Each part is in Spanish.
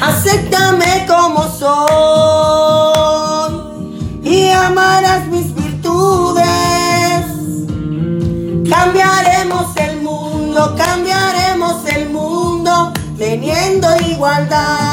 Acéptame como soy y amarás mis virtudes. Cambiaremos el mundo, cambiaremos el mundo teniendo igualdad.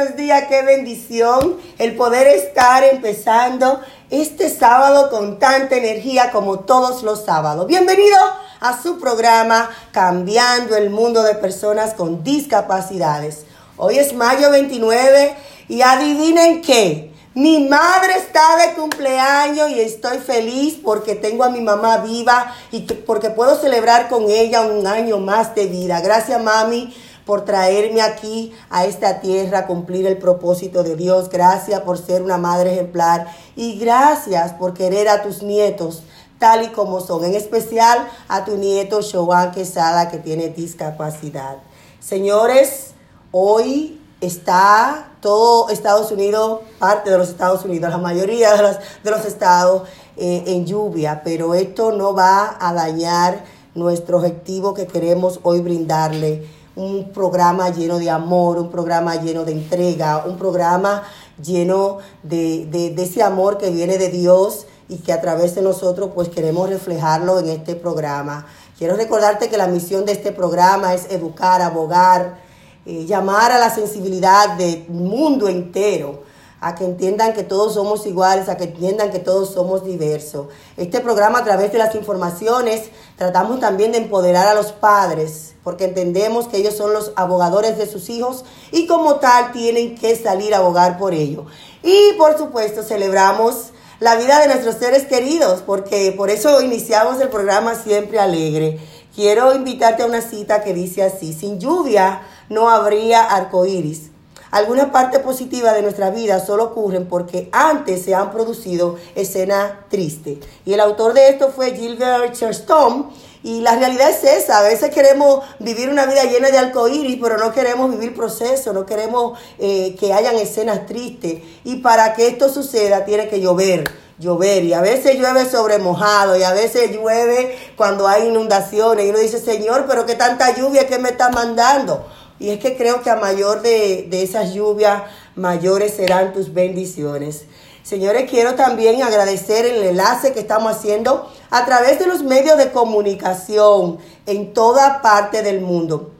Buenos días, qué bendición el poder estar empezando este sábado con tanta energía como todos los sábados. Bienvenido a su programa Cambiando el Mundo de Personas con Discapacidades. Hoy es mayo 29 y adivinen qué, mi madre está de cumpleaños y estoy feliz porque tengo a mi mamá viva y que- porque puedo celebrar con ella un año más de vida. Gracias mami por traerme aquí a esta tierra a cumplir el propósito de Dios. Gracias por ser una madre ejemplar y gracias por querer a tus nietos tal y como son, en especial a tu nieto Showan Quesada que tiene discapacidad. Señores, hoy está todo Estados Unidos, parte de los Estados Unidos, la mayoría de los, de los estados eh, en lluvia, pero esto no va a dañar nuestro objetivo que queremos hoy brindarle. Un programa lleno de amor, un programa lleno de entrega, un programa lleno de, de- ese amor que viene de Dios y que a través de nosotros pues queremos reflejarlo en este programa. Quiero recordarte que la misión de este programa es educar, abogar, eh, llamar a la sensibilidad del mundo entero, a que entiendan que todos somos iguales, a que entiendan que todos somos diversos. Este programa a través de las informaciones tratamos también de empoderar a los padres, porque entendemos que ellos son los abogadores de sus hijos y como tal tienen que salir a abogar por ellos. Y por supuesto celebramos la vida de nuestros seres queridos, porque por eso iniciamos el programa siempre alegre. Quiero invitarte a una cita que dice así, sin lluvia no habría arcoíris. Algunas partes positivas de nuestra vida solo ocurren porque antes se han producido escenas tristes. Y el autor de esto fue Gilbert Chesterton. Y la realidad es esa, a veces queremos vivir una vida llena de arcoíris, pero no queremos vivir procesos, no queremos eh, que hayan escenas tristes. Y para que esto suceda tiene que llover, llover. Y a veces llueve sobre mojado, y a veces llueve cuando hay inundaciones. Y uno dice, Señor, pero qué tanta lluvia que me está mandando. Y es que creo que a mayor de, de esas lluvias, mayores serán tus bendiciones. Señores, quiero también agradecer el enlace que estamos haciendo a través de los medios de comunicación en toda parte del mundo.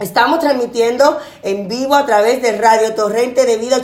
Estamos transmitiendo en vivo a través de Radio Torrente de Vida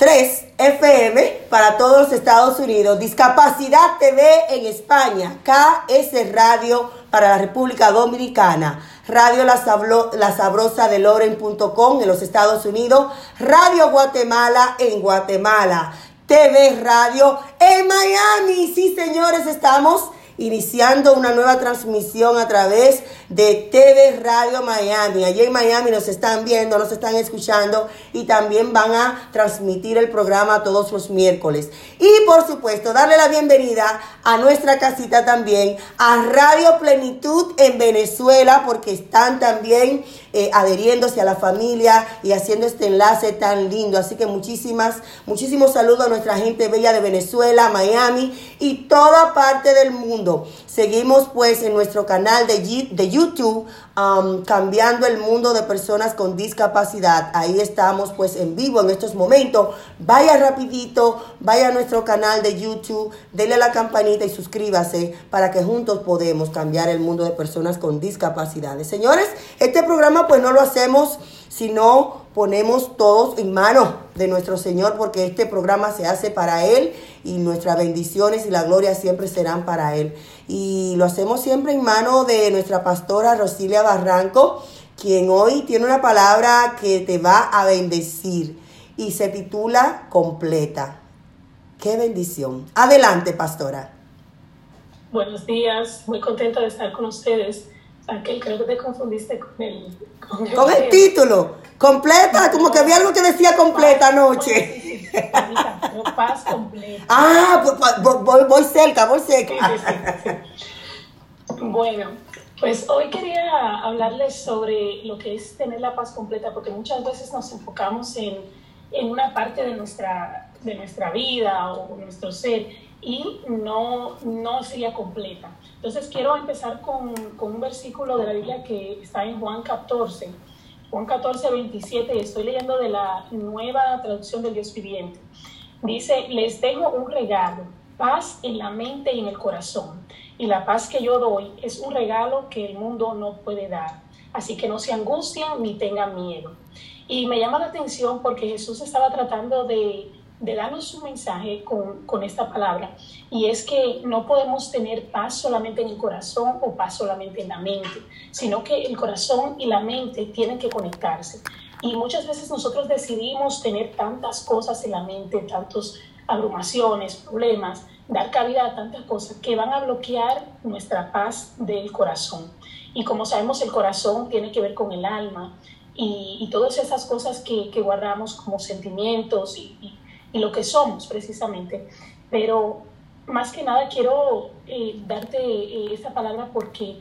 89.3 FM para todos los Estados Unidos. Discapacidad TV en España. KS Radio para la República Dominicana. Radio La, Sablo- la Sabrosa de Loren.com en los Estados Unidos. Radio Guatemala en Guatemala. TV Radio en Miami. Sí, señores, estamos iniciando una nueva transmisión a través de TV Radio Miami. Allí en Miami nos están viendo, nos están escuchando y también van a transmitir el programa todos los miércoles. Y por supuesto, darle la bienvenida a nuestra casita también, a Radio Plenitud en Venezuela, porque están también eh, adheriéndose a la familia y haciendo este enlace tan lindo. Así que muchísimas, muchísimos saludos a nuestra gente bella de Venezuela, Miami y toda parte del mundo. Seguimos pues en nuestro canal de, de YouTube, um, cambiando el mundo de personas con discapacidad. Ahí estamos pues en vivo en estos momentos. Vaya rapidito, vaya a nuestro canal de YouTube, dele a la campanita y suscríbase para que juntos podemos cambiar el mundo de personas con discapacidades. Señores, este programa pues no lo hacemos si no ponemos todos en manos de nuestro Señor, porque este programa se hace para Él y nuestras bendiciones y la gloria siempre serán para Él. Y lo hacemos siempre en manos de nuestra pastora Rosilia Barranco, quien hoy tiene una palabra que te va a bendecir y se titula Completa. Qué bendición. Adelante, pastora. Buenos días, muy contenta de estar con ustedes. Aquel creo que te confundiste con el con el, Con el título, completa, como que había algo que decía completa anoche. Sí, sí, paz completa. Ah, pues, pues, voy, voy- cerca, voy cerca. sí. Bueno, pues hoy quería hablarles sobre lo que es tener la paz completa, porque muchas veces nos enfocamos en, en una parte de nuestra, de nuestra vida o nuestro ser y no, no sería completa. Entonces quiero empezar con, con un versículo de la Biblia que está en Juan 14. Juan 14, 27, y estoy leyendo de la nueva traducción del Dios viviente. Dice, les dejo un regalo, paz en la mente y en el corazón. Y la paz que yo doy es un regalo que el mundo no puede dar. Así que no se angustien ni tengan miedo. Y me llama la atención porque Jesús estaba tratando de, de darnos un mensaje con, con esta palabra. Y es que no podemos tener paz solamente en el corazón o paz solamente en la mente, sino que el corazón y la mente tienen que conectarse. Y muchas veces nosotros decidimos tener tantas cosas en la mente, tantos abrumaciones, problemas, dar cabida a tantas cosas que van a bloquear nuestra paz del corazón. Y como sabemos, el corazón tiene que ver con el alma y, y todas esas cosas que, que guardamos como sentimientos y- y lo que somos precisamente. Pero más que nada quiero eh, darte eh, esta palabra porque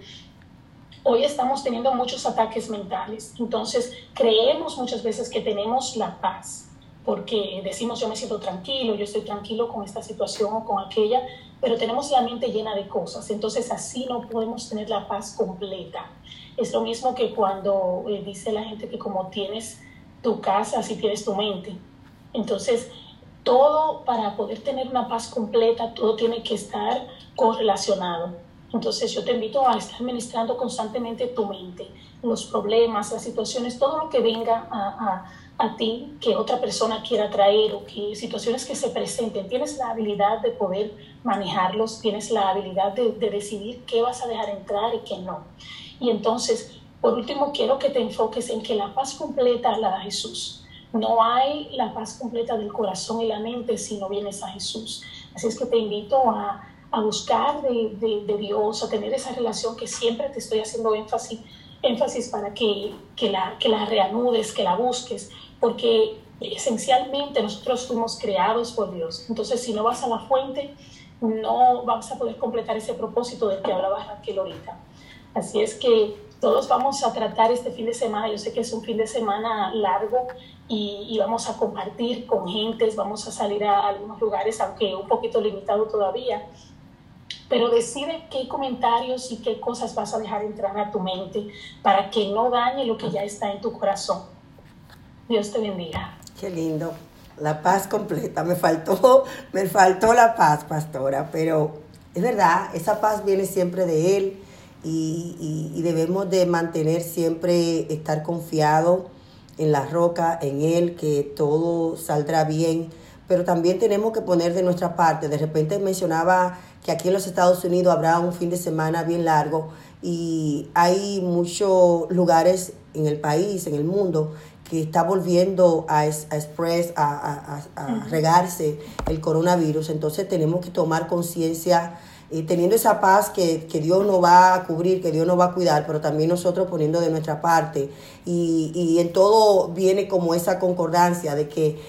hoy estamos teniendo muchos ataques mentales. Entonces, creemos muchas veces que tenemos la paz, porque decimos yo me siento tranquilo, yo estoy tranquilo con esta situación o con aquella, pero tenemos la mente llena de cosas. Entonces, así no podemos tener la paz completa. Es lo mismo que cuando eh, dice la gente que como tienes tu casa, así tienes tu mente. Entonces, todo para poder tener una paz completa, todo tiene que estar correlacionado. Entonces yo te invito a estar administrando constantemente tu mente, los problemas, las situaciones, todo lo que venga a, a, a ti que otra persona quiera traer o que situaciones que se presenten. Tienes la habilidad de poder manejarlos, tienes la habilidad de, de decidir qué vas a dejar entrar y qué no. Y entonces, por último, quiero que te enfoques en que la paz completa la da Jesús. No hay la paz completa del corazón y la mente si no vienes a Jesús. Así es que te invito a, a buscar de, de, Dios, a tener esa relación que siempre te estoy haciendo énfasis, énfasis para que, que, la, que la reanudes, que la busques, porque esencialmente nosotros fuimos creados por Dios. Entonces, si no vas a la fuente, no vas a poder completar ese propósito del que hablaba Raquel ahorita. Así es que todos vamos a tratar este fin de semana, yo sé que es un fin de semana largo y, y, vamos a compartir con gentes, vamos a salir a algunos lugares, aunque un poquito limitado todavía, pero decide qué comentarios y qué cosas vas a dejar entrar a tu mente para que no dañe lo que ya está en tu corazón. Dios te bendiga. Qué lindo. La paz completa. Me faltó, me faltó la paz, pastora, pero es verdad, esa paz viene siempre de Él y, y, y debemos de mantener siempre, estar confiados en la roca, en Él, que todo saldrá bien, pero también tenemos que poner de nuestra parte. De repente mencionaba que aquí en los Estados Unidos habrá un fin de semana bien largo y hay muchos lugares en el país, en el mundo, que está volviendo a, a express, a, a, a, regarse el coronavirus. Entonces tenemos que tomar conciencia eh, teniendo esa paz que, que, Dios nos va a cubrir, que Dios nos va a cuidar, pero también nosotros poniendo de nuestra parte. Y, y en todo viene como esa concordancia de que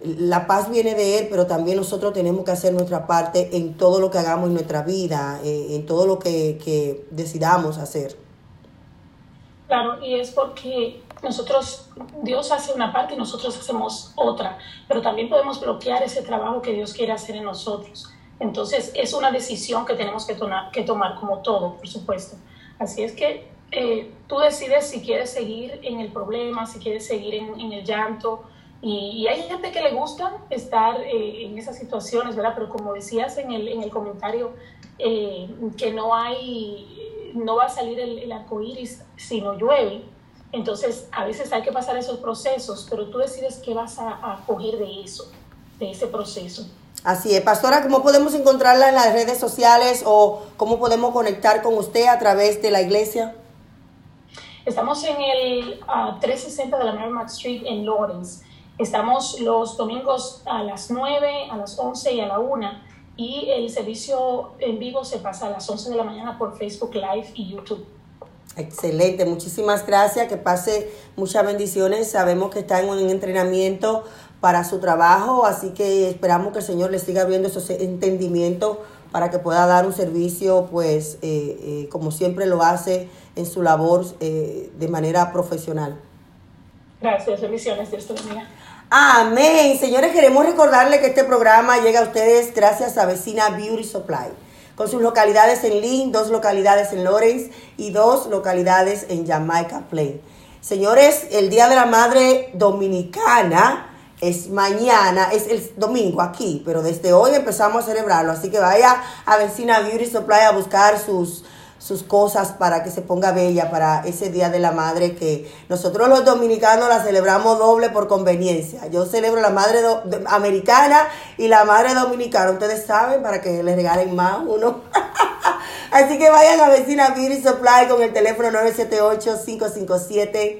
la paz viene de Él, pero también nosotros tenemos que hacer nuestra parte en todo lo que hagamos en nuestra vida, eh, en todo lo que, que decidamos hacer. Claro, y es porque nosotros, Dios hace una parte y nosotros hacemos otra, pero también podemos bloquear ese trabajo que Dios quiere hacer en nosotros. Entonces, es una decisión que tenemos que, tona- que tomar como todo, por supuesto. Así es que eh, tú decides si quieres seguir en el problema, si quieres seguir en, el llanto. Y, hay gente que le gusta estar eh, en esas situaciones, ¿verdad? Pero como decías en el, en el comentario, eh, que no hay, no va a salir el, el arco iris si no llueve. Entonces, a veces hay que pasar esos procesos, pero tú decides qué vas a, a coger de eso, de ese proceso. Así es, pastora, ¿cómo podemos encontrarla en las redes sociales o cómo podemos conectar con usted a través de la iglesia? Estamos en el ah, 360 de la Merrimack Street en Lawrence. Estamos los domingos a las 9, a las 11 y a la 1. Y el servicio en vivo se pasa a las 11 de la mañana por Facebook Live y YouTube. Excelente, muchísimas gracias, que pase muchas bendiciones. Sabemos que está en un entrenamiento para su trabajo, así que esperamos que el Señor le siga abriendo esos entendimientos para que pueda dar un servicio, pues, eh, eh, como siempre lo hace en su labor eh, de manera profesional. Gracias, bendiciones, Dios bendiga. Amén. Señores, queremos recordarle que este programa llega a ustedes gracias a Vecina Beauty Supply, con sus localidades en Lynn, dos localidades en Lawrence y dos localidades en Jamaica Plain. Señores, el Día de la Madre Dominicana es mañana, es el domingo aquí, pero desde hoy empezamos a celebrarlo, así que vaya a Vecina Beauty Supply a buscar sus sus cosas para que se ponga bella para ese Día de la Madre que nosotros los dominicanos la celebramos doble por conveniencia. Yo celebro la Madre do- Americana y la Madre Dominicana. Ustedes saben para que les regalen más uno. Así que vayan a Vecina Beauty Supply con el teléfono 978-557.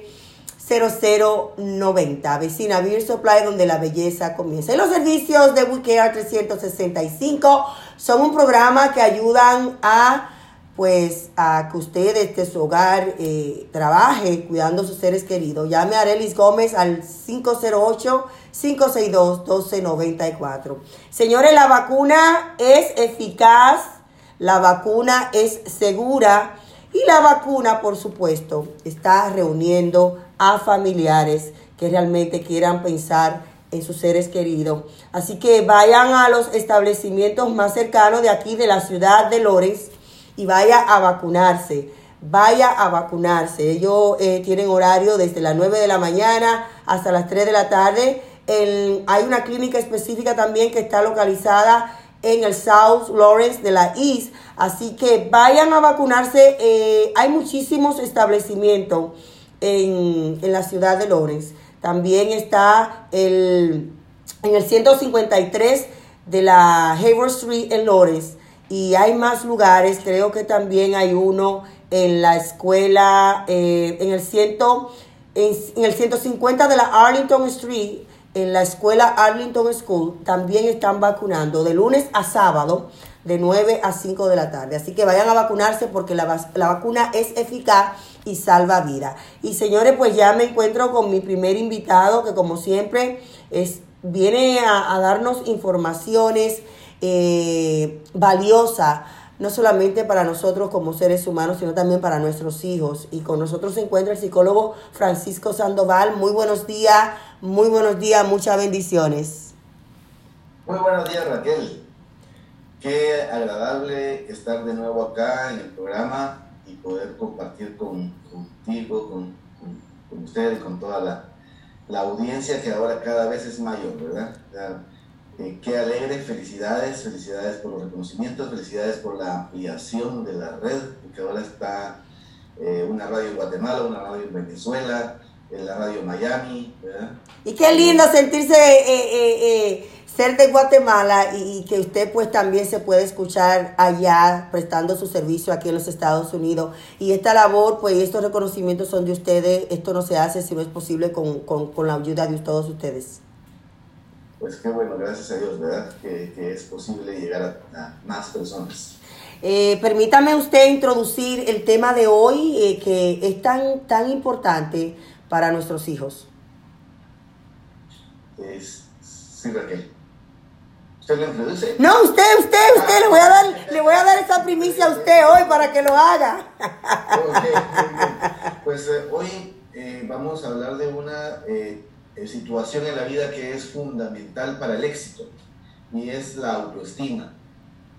0090, vecina Beer Supply, donde la belleza comienza. Y los servicios de WeCare 365 son un programa que ayudan a pues a que usted desde su hogar eh, trabaje cuidando a sus seres queridos. Llame a Arelis Gómez al 508-562-1294. Señores, la vacuna es eficaz, la vacuna es segura y la vacuna, por supuesto, está reuniendo a familiares que realmente quieran pensar en sus seres queridos. Así que vayan a los establecimientos más cercanos de aquí, de la ciudad de Lores, y vaya a vacunarse. Vaya a vacunarse. Ellos eh, tienen horario desde las 9 de la mañana hasta las 3 de la tarde. El- hay una clínica específica también que está localizada en el South Lawrence de la East. Así que vayan a vacunarse. Eh, hay muchísimos establecimientos en, en la ciudad de Lawrence. También está el, en el 153 de la Hayward Street en Lawrence. Y hay más lugares, creo que también hay uno en la escuela, eh, en, el ciento, en, en el 150 de la Arlington Street, en la escuela Arlington School, también están vacunando de lunes a sábado, de 9 a 5 de la tarde. Así que vayan a vacunarse porque la, la vacuna es eficaz y salva vida. Y señores, pues ya me encuentro con mi primer invitado, que como siempre es, viene a, darnos informaciones eh, valiosas, no solamente para nosotros como seres humanos, sino también para nuestros hijos. Y con nosotros se encuentra el psicólogo Francisco Sandoval. Muy buenos días, muy buenos días, muchas bendiciones. Muy buenos días Raquel. Qué agradable estar de nuevo acá en el programa poder compartir con, contigo, con, con, con toda la, audiencia que ahora cada vez es mayor, ¿verdad? Eh, qué alegre, felicidades, felicidades por los reconocimientos, felicidades por la ampliación de la red, porque ahora está eh, una radio en Guatemala, una radio en Venezuela, en la radio Miami, ¿verdad? Y qué lindo sentirse, eh, ser de Guatemala y, y que usted pues también se puede escuchar allá prestando su servicio aquí en los Estados Unidos. Y esta labor, pues estos reconocimientos son de ustedes. Esto no se hace si no es posible con, con, con la ayuda de todos ustedes. Pues qué bueno, gracias a Dios, ¿verdad? Que, que es posible llegar a, a más personas. Eh, permítame usted introducir el tema de hoy eh, que es tan, tan importante para nuestros hijos. Es, sí, Raquel. ¿Usted lo introduce? No, usted, usted, usted, le voy a dar, le voy a dar esa primicia a usted hoy para que lo haga. Ok, muy bien. Pues eh, hoy eh, vamos a hablar de una eh, eh, situación en la vida que es fundamental para el éxito y es la autoestima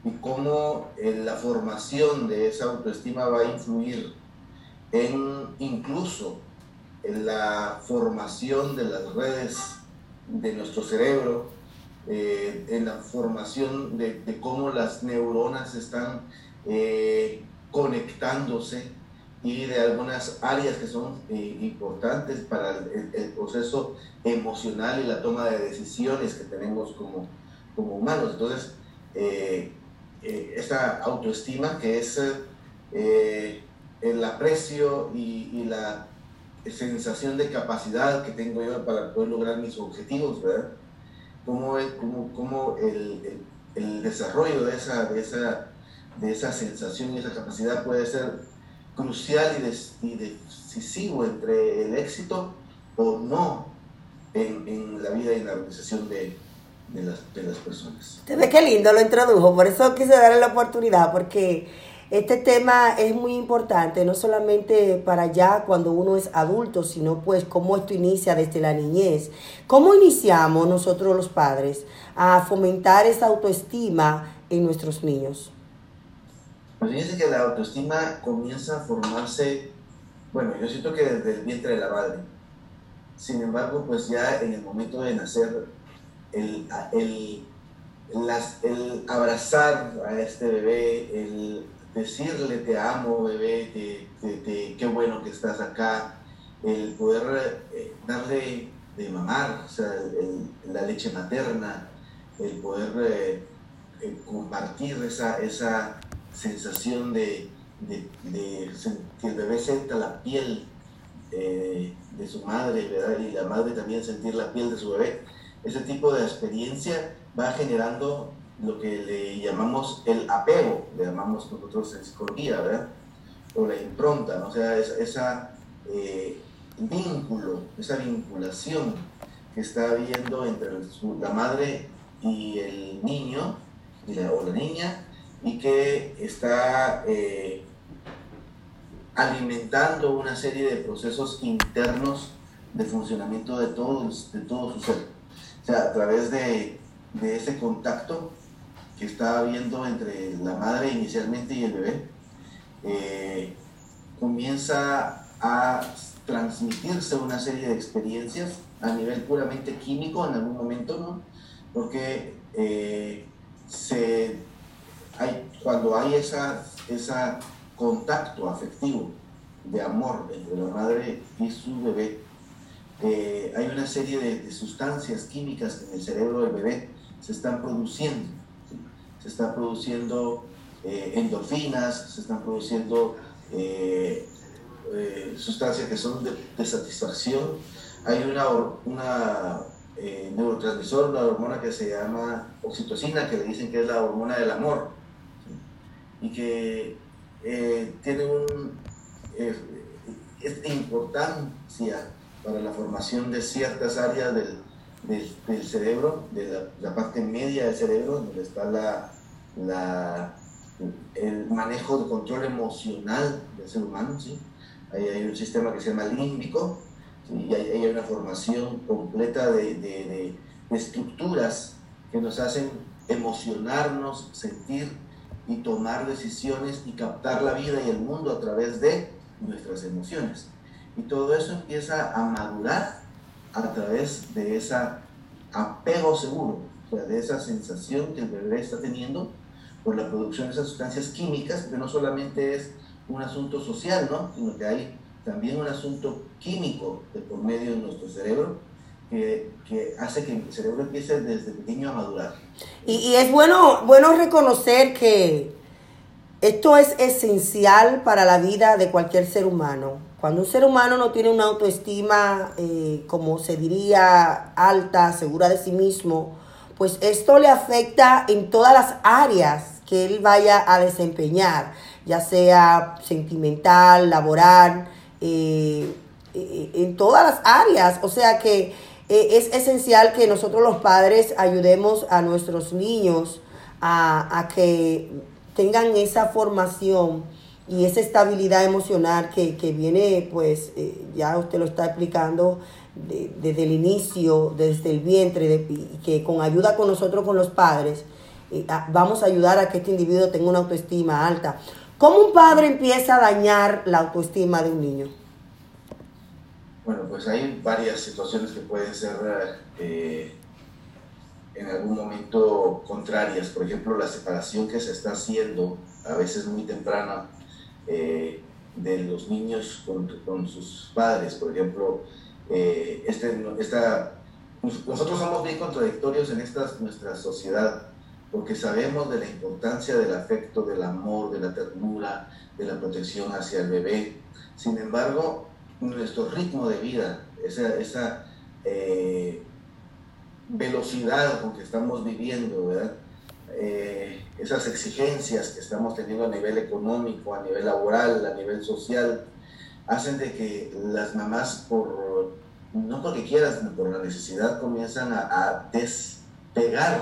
y cómo la formación de esa autoestima va a influir en incluso en la formación de las redes de nuestro cerebro, eh, en la formación de, cómo las neuronas están eh, conectándose y de algunas áreas que son eh, importantes para el, proceso emocional y la toma de decisiones que tenemos como, como humanos. Entonces, esta autoestima que es el aprecio y, y la sensación de capacidad que tengo yo para poder lograr mis objetivos, ¿verdad? Cómo, es- cómo, cómo el, el- el desarrollo de esa, de, esa, de esa sensación y esa capacidad puede ser crucial y, des- y decisivo entre el éxito o no en, en la vida y en la organización de, de las, de las personas. Te ve qué lindo lo introdujo, por eso quise darle la oportunidad, porque este tema es muy importante, no solamente para ya cuando uno es adulto, sino pues cómo esto inicia desde la niñez. ¿Cómo iniciamos nosotros los padres a fomentar esa autoestima en nuestros niños? Pues fíjense que la autoestima comienza a formarse, bueno, yo siento que desde el vientre de la madre. Sin embargo, pues ya en el momento de nacer, el, el, las- el abrazar a este bebé, el decirle te amo bebé, te, te- te- qué bueno que estás acá, el poder eh, darle de mamar, o sea, el- la leche materna, el poder eh, eh, compartir esa, esa sensación de, de- de que el bebé sienta la piel eh, de su madre, ¿verdad? Y la madre también sentir la piel de su bebé. Ese tipo de experiencia va generando lo que le llamamos el apego, le llamamos nosotros en psicología, ¿verdad? O la impronta, ¿no? O sea, es- esa eh, vínculo, esa vinculación que está habiendo entre la madre y el niño, o la niña, y que está eh, alimentando una serie de procesos internos de funcionamiento de todo, de todo su ser. O sea, a través de, de ese contacto que está habiendo entre la madre inicialmente y el bebé, eh, comienza a transmitirse una serie de experiencias a nivel puramente químico en algún momento, ¿no? Porque eh, cuando hay esa, esa contacto afectivo de amor entre la madre y su bebé, eh, hay una serie de, de sustancias químicas que en el cerebro del bebé se están produciendo. Se están produciendo eh, endorfinas, se están produciendo eh, eh, sustancias que son de, satisfacción. Hay una, una neurotransmisor, una hormona que se llama oxitocina, que le dicen que es la hormona del amor, y que tiene un, importancia para la formación de ciertas áreas del, del, cerebro, de la parte media del cerebro, donde está la, la, el manejo de control emocional del ser humano. ¿sí? Ahí hay un sistema que se llama límbico, ¿sí? y ahí hay una formación completa de, de, de, de estructuras que nos hacen emocionarnos, sentir y tomar decisiones y captar la vida y el mundo a través de nuestras emociones. Y todo eso empieza a madurar a través de ese apego seguro, o sea, de esa sensación que el bebé está teniendo por la producción de esas sustancias químicas, que no solamente es un asunto social, ¿no? sino que hay también un asunto químico de por medio de nuestro cerebro que, que hace que el cerebro empiece desde pequeño a madurar. Y, y es bueno, bueno reconocer que esto es esencial para la vida de cualquier ser humano. Cuando un ser humano no tiene una autoestima, eh, como se diría, alta, segura de sí mismo, pues esto le afecta en todas las áreas que él vaya a desempeñar, ya sea sentimental, laboral, eh, eh, en todas las áreas. O sea que eh, es esencial que nosotros los padres ayudemos a nuestros niños a, a que tengan esa formación y esa estabilidad emocional que, que viene, pues ya usted lo está explicando de- desde el inicio, desde el vientre, de- que con ayuda con nosotros, con los padres, eh, vamos a ayudar a que este individuo tenga una autoestima alta. ¿Cómo un padre empieza a dañar la autoestima de un niño? Bueno, pues hay varias situaciones que pueden ser eh, en algún momento contrarias. Por ejemplo, la separación que se está haciendo, a veces muy temprana, eh, de los niños con, con sus padres. Por ejemplo, eh, este, esta, nosotros somos bien contradictorios en esta, nuestra sociedad, porque sabemos de la importancia del afecto, del amor, de la ternura, de la protección hacia el bebé. Sin embargo, nuestro ritmo de vida, esa, esa eh, velocidad con que estamos viviendo. Eh, esas exigencias que estamos teniendo a nivel económico, a nivel laboral, a nivel social, hacen de que las mamás, por, no porque quieran, sino por la necesidad, comienzan a, despegar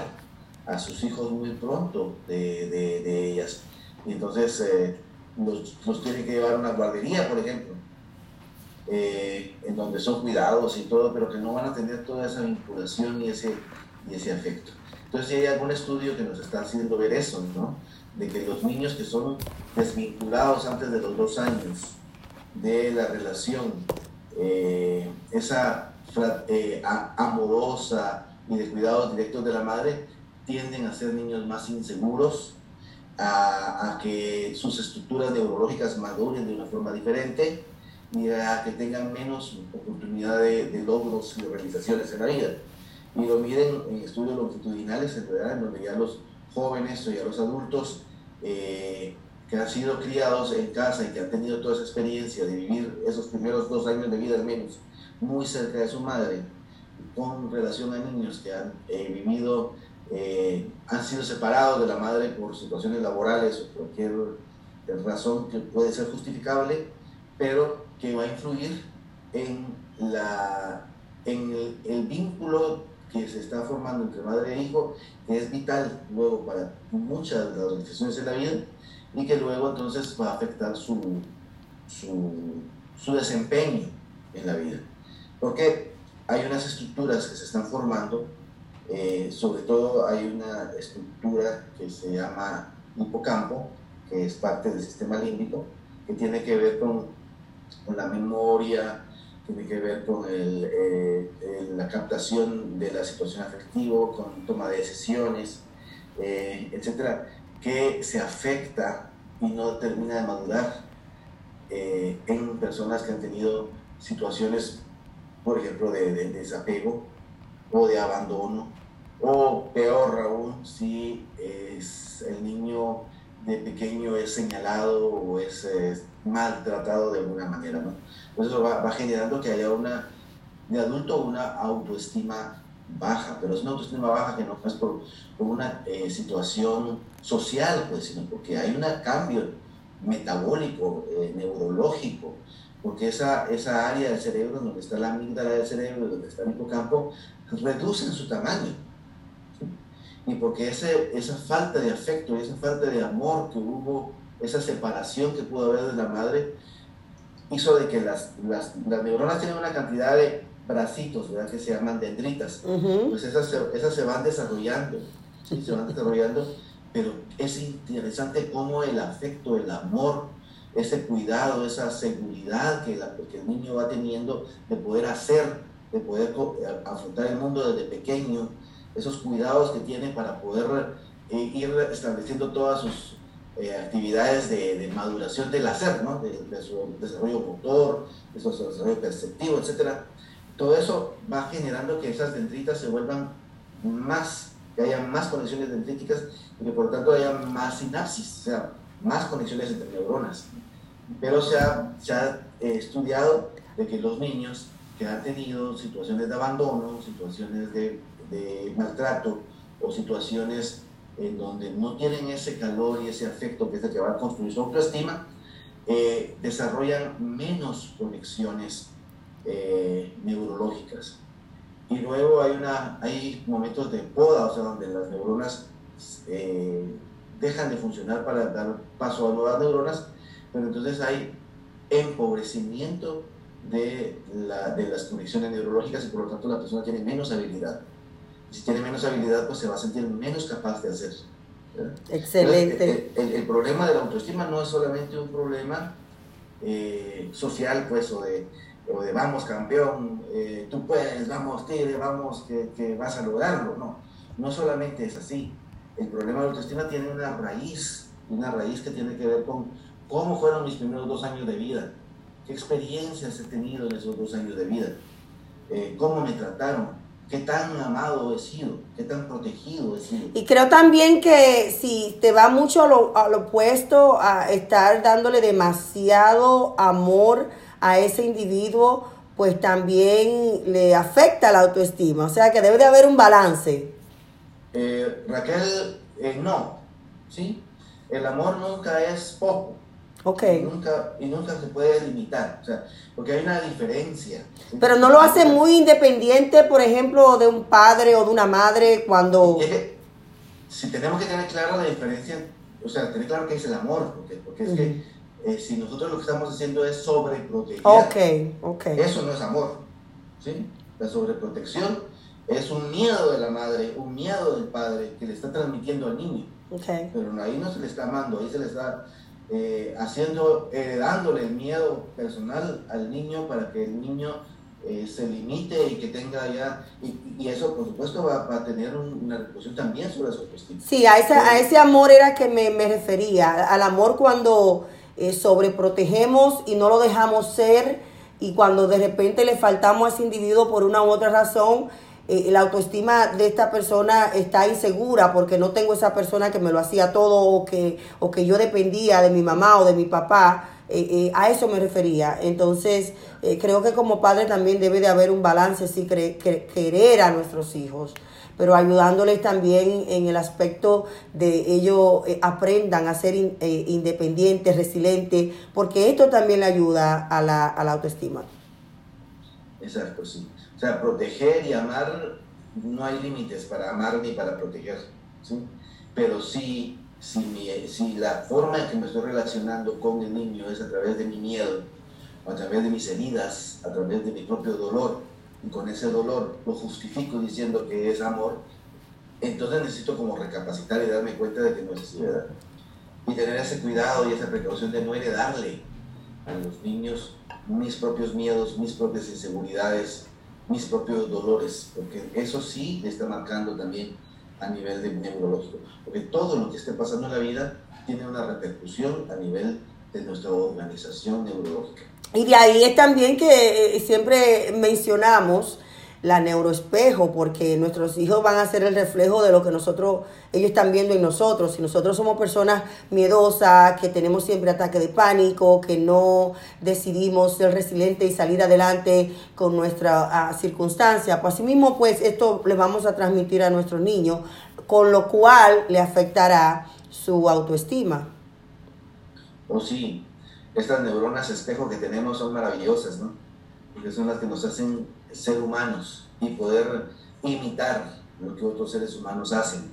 a sus hijos muy pronto de, de, de ellas. Y entonces eh, los, los tienen que llevar a una guardería, por ejemplo, eh, en donde son cuidados y todo, pero que no van a tener toda esa vinculación y ese, y ese afecto. Entonces hay algún estudio que nos está haciendo ver eso, ¿no? De que los niños que son desvinculados antes de los dos años de la relación, eh, esa eh, amorosa y de cuidados directos de la madre, tienden a ser niños más inseguros, a, a que sus estructuras neurológicas maduren de una forma diferente y a que tengan menos oportunidad de, de logros y de realizaciones en la vida. Y lo miden en estudios longitudinales, en realidad, en donde ya los jóvenes o ya los adultos eh, que han sido criados en casa y que han tenido toda esa experiencia de vivir esos primeros dos años de vida al menos muy cerca de su madre, con relación a niños que han eh, vivido, eh, han sido separados de la madre por situaciones laborales o cualquier razón que puede ser justificable, pero que va a influir en, la, en el, el vínculo que se está formando entre madre e hijo, que es vital luego para muchas de las organizaciones en la vida y que luego entonces va a afectar su, su, su desempeño en la vida. Porque hay unas estructuras que se están formando, eh, sobre todo hay una estructura que se llama hipocampo, que es parte del sistema límbico, que tiene que ver con, con la memoria, tiene que ver con el, eh, la captación de la situación afectiva, con toma de decisiones, eh, etcétera, que se afecta y no termina de madurar eh, en personas que han tenido situaciones, por ejemplo, de, de desapego o de abandono, o peor aún, si es el niño de pequeño es señalado o es maltratado de alguna manera. Entonces eso va, generando que haya una, adulto, una autoestima baja, pero es una autoestima baja que no es por, por una eh, situación social, pues, sino porque hay un cambio metabólico, eh, neurológico, porque esa, esa área del cerebro, donde está la amígdala del cerebro, donde está el hipocampo, reducen su tamaño. Y porque ese, esa falta de afecto, esa falta de amor que hubo, esa separación que pudo haber de la madre, hizo de que las, las, las neuronas tienen una cantidad de bracitos, ¿verdad? Que se llaman dendritas. Pues esas se, esas se van desarrollando, ¿sí? se van desarrollando, pero es interesante cómo el afecto, el amor, ese cuidado, esa seguridad que, la- que el niño va teniendo de poder hacer, de poder a- afrontar el mundo desde pequeño, esos cuidados que tiene para poder eh, ir estableciendo todas sus eh, actividades de, de maduración del hacer, ¿no? de, de su desarrollo motor, de su desarrollo perceptivo, etcétera todo eso va generando que esas dendritas se vuelvan más, que haya más conexiones dendríticas y que por tanto haya más sinapsis, o sea, más conexiones entre neuronas. Pero se ha, se ha eh, estudiado de que los niños que han tenido situaciones de abandono, situaciones de, de maltrato o situaciones en donde no tienen ese calor y ese afecto que es el que va a construir su autoestima, eh, desarrollan menos conexiones eh, neurológicas. Y luego hay, una, hay momentos de poda, o sea, donde las neuronas eh, dejan de funcionar para dar paso a nuevas neuronas, pero entonces hay empobrecimiento de, la- de las conexiones neurológicas y por lo tanto la persona tiene menos habilidad. Si tiene menos habilidad, pues se va a sentir menos capaz de hacer. ¿verdad? Excelente. Entonces, el, el- el problema de la autoestima no es solamente un problema eh, social, pues, o de, o de vamos campeón, eh, tú puedes, vamos tigre, vamos que, que vas a lograrlo. No, no solamente es así. El problema de la autoestima tiene una raíz, una raíz que tiene que ver con cómo fueron mis primeros dos años de vida, qué experiencias he tenido en esos dos años de vida, eh, cómo me trataron, qué tan amado he sido, qué tan protegido he sido. Y creo también que si te va mucho a lo, a lo opuesto, a estar dándole demasiado amor a ese individuo, pues también le afecta la autoestima. O sea que debe de haber un balance. Eh, Raquel, eh, no, ¿sí? El amor nunca es poco. Ok. Y nunca, y nunca se puede limitar, o sea, porque hay una diferencia. Pero no lo hace muy independiente, por ejemplo, de un padre o de una madre cuando... Y es que, si tenemos que tener clara la diferencia, o sea, tener claro qué es el amor, porque, porque es que eh, si nosotros lo que estamos haciendo es sobreproteger, Ok, ok. eso no es amor, ¿sí? La sobreprotección es un miedo de la madre, un miedo del padre que le está transmitiendo al niño. ok. pero ahí no se le está amando, ahí se le está eh, haciendo, heredándole el miedo personal al niño para que el niño eh, se limite y que tenga ya, y, y eso por supuesto va, va a tener un- una repercusión también sobre su autoestima. Sí, a, esa, a ese amor era que me, me refería, al amor cuando eh, sobreprotegemos y no lo dejamos ser y cuando de repente le faltamos a ese individuo por una u otra razón, eh, la autoestima de esta persona está insegura porque no tengo esa persona que me lo hacía todo o que, o que yo dependía de mi mamá o de mi papá. eh, eh, a eso me refería. Entonces, creo que como padre también debe de haber un balance, sí, querer a nuestros hijos pero ayudándoles también en el aspecto de ellos eh, aprendan a ser eh, independientes, resilientes, porque esto también le ayuda a la, autoestima. Exacto, sí. O sea, proteger y amar, no hay límites para amar ni para proteger, ¿sí? Pero sí, si, mi- si la forma en que me estoy relacionando con el niño es a través de mi miedo, a través de mis heridas, a través de mi propio dolor, con ese dolor lo justifico diciendo que es amor, entonces necesito como recapacitar y darme cuenta de que no es así, ¿verdad? Y tener ese cuidado y esa precaución de no heredarle a los niños mis propios miedos, mis propias inseguridades, mis propios dolores, porque eso sí le está marcando también a nivel de neurológico, porque todo lo que esté pasando en la vida tiene una repercusión a nivel de nuestra organización neurológica. Y de ahí es también que eh, siempre mencionamos la neuroespejo, porque nuestros hijos van a ser el reflejo de lo que nosotros, ellos están viendo en nosotros. Si nosotros somos personas miedosas, que tenemos siempre ataque de pánico, que no decidimos ser resilientes y salir adelante con nuestra ah, circunstancia, pues así mismo, pues esto le vamos a transmitir a nuestros niños, con lo cual le afectará su autoestima. O sí, estas neuronas espejo que tenemos son maravillosas, ¿no? Porque son las que nos hacen ser humanos y poder imitar lo que otros seres humanos hacen.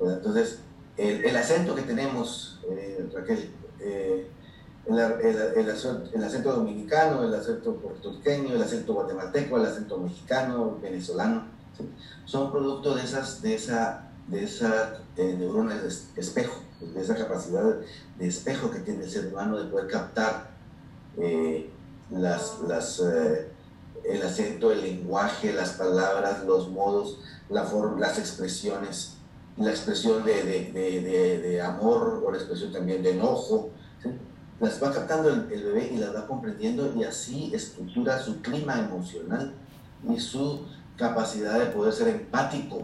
Entonces, el, acento que tenemos, eh, Raquel, eh, el, acento- dominicano, el acento puertorriqueño, el acento guatemalteco, el acento mexicano, venezolano, son producto de esas, de esa, de eh, neuronas es- esa capacidad de espejo que tiene el ser humano de poder captar eh, las, las, eh, el acento, el lenguaje, las palabras, los modos, la forma, las expresiones, la expresión de, de, de, de- amor o la expresión también de enojo. Las va captando el, el bebé y las va comprendiendo y así estructura su clima emocional y su capacidad de poder ser empático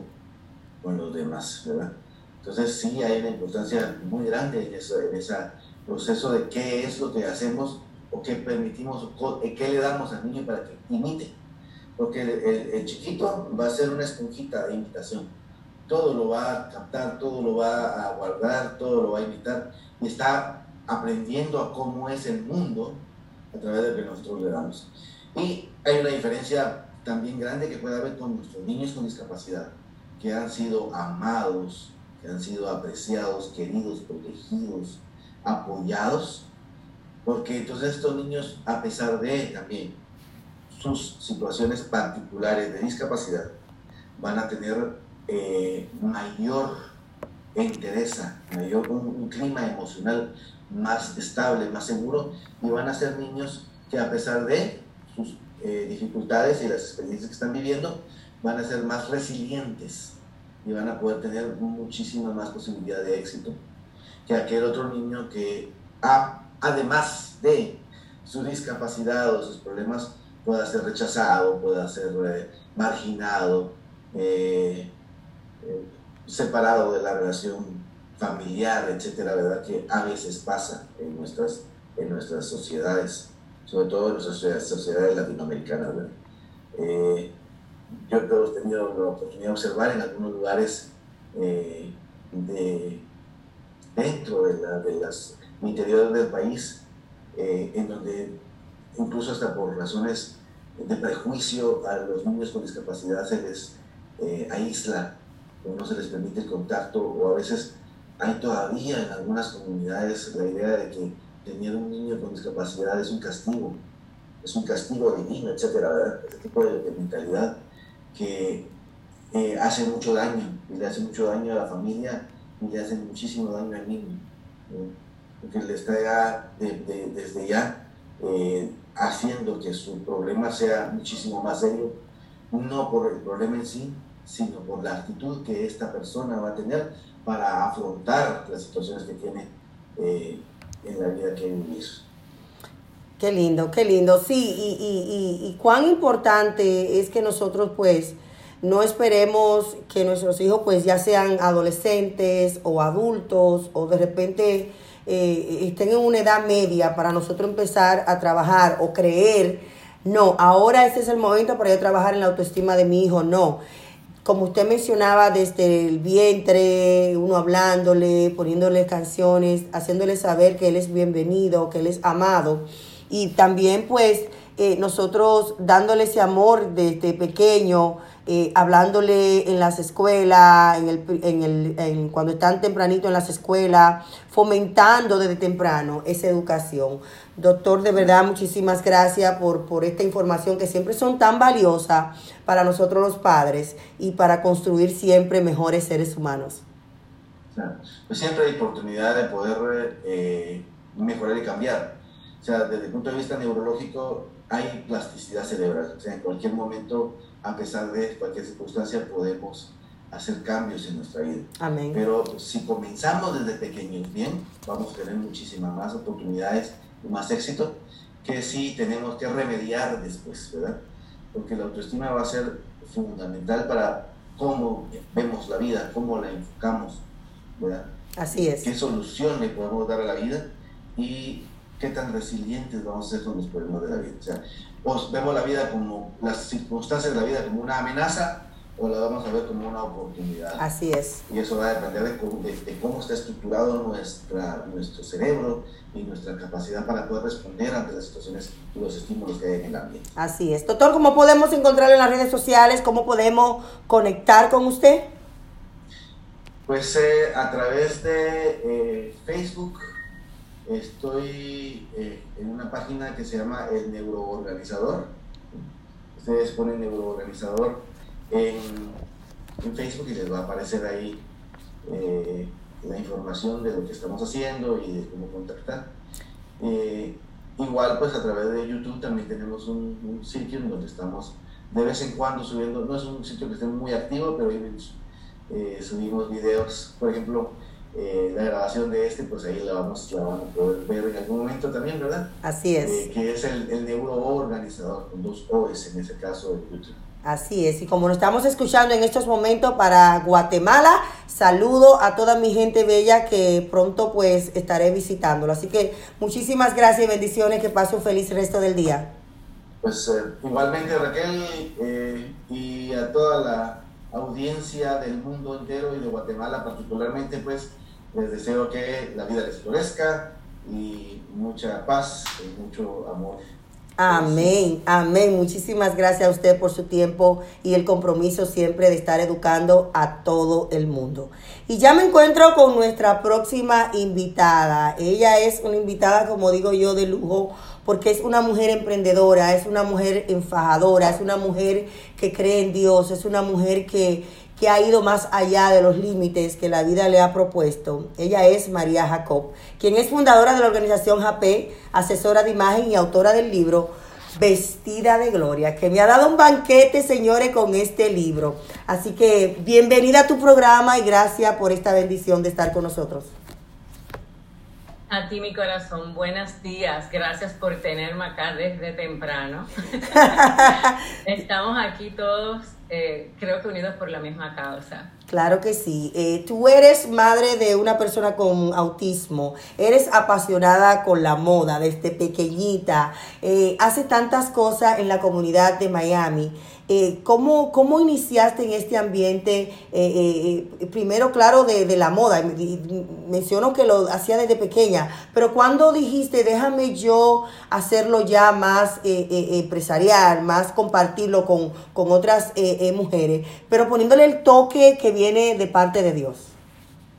con los demás, ¿verdad? Entonces sí hay una importancia muy grande en ese proceso de qué es lo que hacemos o qué permitimos, o qué le damos al niño para que imite. Porque el chiquito va a ser una esponjita de imitación. Todo lo va a captar, todo lo va a guardar, todo lo va a imitar y está aprendiendo a cómo es el mundo a través de lo que nosotros le damos. Y hay una diferencia también grande que puede haber con nuestros niños con discapacidad, que han sido amados, que han sido apreciados, queridos, protegidos, apoyados, porque entonces estos niños, a pesar de también sus situaciones particulares de discapacidad, van a tener eh, mayor entereza, mayor, un, clima emocional más estable, más seguro, y van a ser niños que a pesar de sus eh, dificultades y las experiencias que están viviendo, van a ser más resilientes y van a poder tener muchísima más posibilidad de éxito que aquel otro niño que, a- además de su discapacidad o sus problemas, pueda ser rechazado, pueda ser eh, marginado, eh, eh, separado de la relación familiar, etcétera, ¿verdad? Que a veces pasa en nuestras, en nuestras sociedades, sobre todo en nuestras sociedades, latinoamericanas, ¿verdad? Yo he tenido la oportunidad de observar en algunos lugares eh, de, dentro de, la, de las interiores del país, eh, en donde incluso hasta por razones de prejuicio a los niños con discapacidad se les eh, aísla o no se les permite el contacto o a veces hay todavía en algunas comunidades la idea de que tener un niño con discapacidad es un castigo, es un castigo divino, etcétera, ¿verdad? Ese tipo de, de mentalidad que eh, hace mucho daño, y le hace mucho daño a la familia y le hace muchísimo daño al niño, porque le está de- desde ya eh, haciendo que su problema sea muchísimo más serio, no por el problema en sí, sino por la actitud que esta persona va a tener para afrontar las situaciones que tiene eh, en la vida que vivir. Qué lindo, qué lindo. Sí, y, y, y, y cuán importante es que nosotros pues no esperemos que nuestros hijos pues ya sean adolescentes o adultos o de repente eh, estén en una edad media para nosotros empezar a trabajar o creer, no, ahora este es el momento para yo trabajar en la autoestima de mi hijo, no como usted mencionaba, desde el vientre, uno hablándole, poniéndole canciones, haciéndole saber que él es bienvenido, que él es amado. Y también, pues, eh, nosotros dándole ese amor desde pequeño, eh, hablándole en las escuelas, en el, en el, cuando están tempranito en las escuelas, fomentando desde temprano esa educación. Doctor, de verdad, muchísimas gracias por, por esta información que siempre son tan valiosas para nosotros los padres y para construir siempre mejores seres humanos. Pues siempre hay oportunidad de poder eh, mejorar y cambiar. O sea, desde el punto de vista neurológico hay plasticidad cerebral. O sea, en cualquier momento, a pesar de cualquier circunstancia, podemos hacer cambios en nuestra vida. Amén. Pero si comenzamos desde pequeños bien, vamos a tener muchísimas más oportunidades y más éxito que si tenemos que remediar después, ¿verdad? Porque la autoestima va a ser fundamental para cómo vemos la vida, cómo la enfocamos, ¿verdad? Así es. qué solución le podemos dar a la vida y qué tan resilientes vamos a ser con los problemas de la vida. O sea, o vemos la vida como, las circunstancias de la vida como una amenaza o la vamos a ver como una oportunidad. Así es. Y eso va a depender de cómo, de- de cómo está estructurado nuestra, nuestro cerebro y nuestra capacidad para poder responder ante las situaciones y los estímulos que hay en el ambiente. Así es. Doctor, ¿cómo podemos encontrarlo en las redes sociales? ¿Cómo podemos conectar con usted? Pues eh, a través de eh, Facebook estoy eh, en una página que se llama El Neuroorganizador. Ustedes ponen Neuroorganizador en, Facebook y les va a aparecer ahí eh, la información de lo que estamos haciendo y de cómo contactar. Eh, igual pues a través de YouTube también tenemos un, un sitio en donde estamos de vez en cuando subiendo, no es un sitio que esté muy activo, pero eh, subimos videos, por ejemplo, eh, la grabación de este, pues ahí la vamos, la van a poder ver en algún momento también, ¿verdad? Así es. Eh, que es el, el neuroorganizador, con dos O's en ese caso de YouTube. Así es, y como nos estamos escuchando en estos momentos para Guatemala, saludo a toda mi gente bella que pronto pues estaré visitándolo. Así que muchísimas gracias y bendiciones, que pase un feliz resto del día. Pues eh, igualmente Raquel eh, y a toda la audiencia del mundo entero y de Guatemala particularmente, pues les deseo que la vida les florezca y mucha paz y mucho amor. Amén, amén. Muchísimas gracias a usted por su tiempo y el compromiso siempre de estar educando a todo el mundo. Y ya me encuentro con nuestra próxima invitada. Ella es una invitada, como digo yo, de lujo, porque es una mujer emprendedora, es una mujer enfajadora, es una mujer que cree en Dios, es una mujer que, que ha ido más allá de los límites que la vida le ha propuesto. Ella es María Jacob, quien es fundadora de la organización JAP, asesora de imagen y autora del libro Vestida de Gloria, que me ha dado un banquete, señores, con este libro. Así que bienvenida a tu programa y gracias por esta bendición de estar con nosotros. A ti, mi corazón, buenos días. Gracias por tenerme acá desde temprano. Estamos aquí todos, eh, creo que unidos por la misma causa. Claro que sí. Eh, tú eres madre de una persona con autismo, eres apasionada con la moda desde pequeñita, eh, hace tantas cosas en la comunidad de Miami. Eh, ¿cómo, ¿Cómo iniciaste en este ambiente? Primero, claro, de, de la moda. Menciono que lo hacía desde pequeña, pero cuando dijiste, déjame yo hacerlo ya más empresarial, más compartirlo con, con otras mujeres, pero poniéndole el toque que viene de parte de Dios.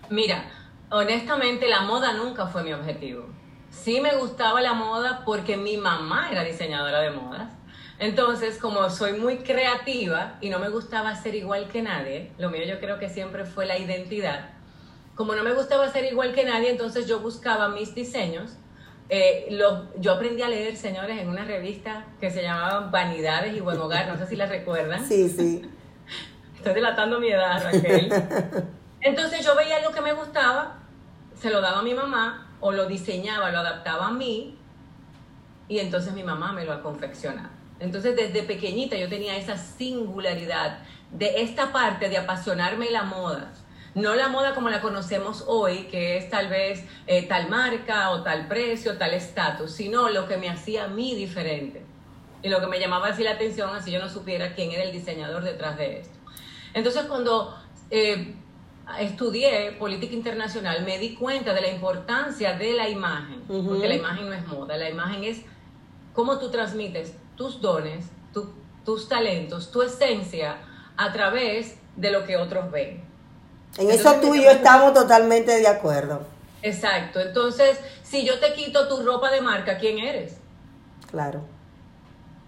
Mira, honestamente la moda nunca fue mi objetivo. Sí me gustaba la moda porque mi mamá era diseñadora de modas. Entonces, como soy muy creativa y no me gustaba ser igual que nadie, lo mío yo creo que siempre fue la identidad. Como no me gustaba ser igual que nadie, entonces yo buscaba mis diseños. Eh, lo- yo aprendí a leer, señores, en una revista que se llamaba Vanidades y Buen Hogar, no sé si la recuerdan. Sí, sí. Estoy delatando mi edad, Raquel. Entonces yo veía lo que me gustaba, se lo daba a mi mamá, o lo diseñaba, lo adaptaba a mí, y entonces mi mamá me lo ha confeccionado. Entonces desde pequeñita yo tenía esa singularidad de esta parte de apasionarme la moda. No la moda como la conocemos hoy, que es tal vez eh, tal marca o tal precio, tal estatus, sino lo que me hacía a mí diferente. Y lo que me llamaba así la atención, así yo no supiera quién era el diseñador detrás de esto. Entonces cuando eh, estudié política internacional me di cuenta de la importancia de la imagen, porque la imagen no es moda, la imagen es cómo tú transmites tus dones, tu- tus talentos, tu esencia a través de lo que otros ven. En Entonces, eso tú y yo estamos totalmente de acuerdo. Exacto, entonces si yo te quito tu ropa de marca, ¿quién eres? Claro.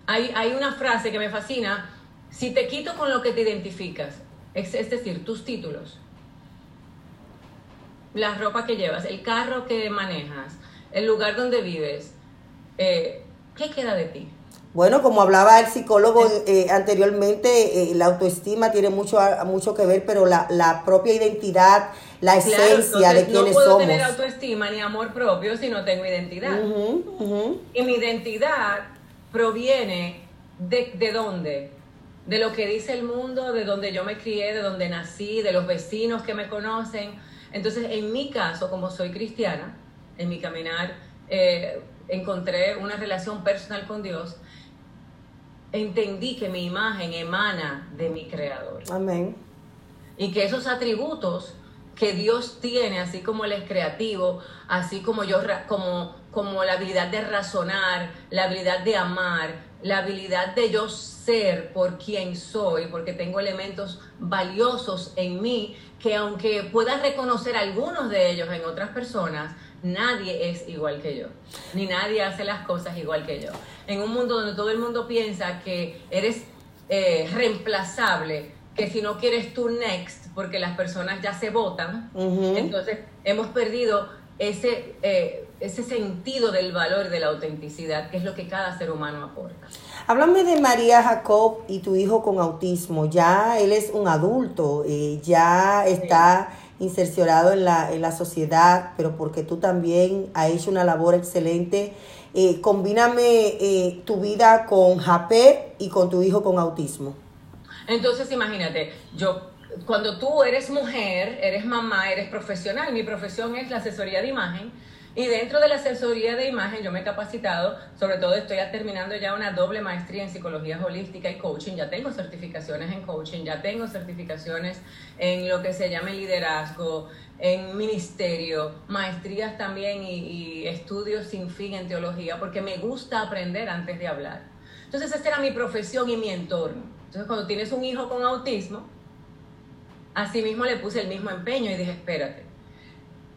Hay, hay una frase que me fascina, si te quito con lo que te identificas, es, es decir, tus títulos, la ropa que llevas, el carro que manejas, el lugar donde vives, eh, ¿qué queda de ti? Bueno, como hablaba el psicólogo eh, anteriormente, eh, la autoestima tiene mucho, mucho que ver, pero la, la propia identidad, la Claro, esencia de entonces, quienes no puedo somos. tener autoestima ni amor propio si no tengo identidad. Y mi identidad proviene de, de dónde? De lo que dice el mundo, de donde yo me crié, de donde nací, de los vecinos que me conocen. Entonces, en mi caso, como soy cristiana, en mi caminar eh, encontré una relación personal con Dios, entendí que mi imagen emana de mi creador Amén. y que esos atributos que Dios tiene, así como Él es creativo, así como yo, como, como la habilidad de razonar, la habilidad de amar, la habilidad de yo ser por quien soy, porque tengo elementos valiosos en mí, que aunque pueda reconocer algunos de ellos en otras personas, nadie es igual que yo, ni nadie hace las cosas igual que yo. En un mundo donde todo el mundo piensa que eres eh, reemplazable, que si no quieres tú next, porque las personas ya se votan, entonces hemos perdido ese, eh, ese sentido del valor de la autenticidad, que es lo que cada ser humano aporta. Háblame de María Jacob y tu hijo con autismo. Ya él es un adulto, eh, ya está insercionado en la, en la sociedad, pero porque tú también has hecho una labor excelente. Eh, combíname eh, tu vida con Japé y con tu hijo con autismo. Entonces, imagínate, yo cuando tú eres mujer, eres mamá, eres profesional, mi profesión es la asesoría de imagen, Y dentro de la asesoría de imagen yo me he capacitado, sobre todo estoy terminando ya una doble maestría en psicología holística y coaching, ya tengo certificaciones en coaching, ya tengo certificaciones en lo que se llama liderazgo, en ministerio, maestrías también y, y estudios sin fin en teología, porque me gusta aprender antes de hablar. Entonces esta era mi profesión y mi entorno. Entonces cuando tienes un hijo con autismo, así mismo le puse el mismo empeño y dije, espérate,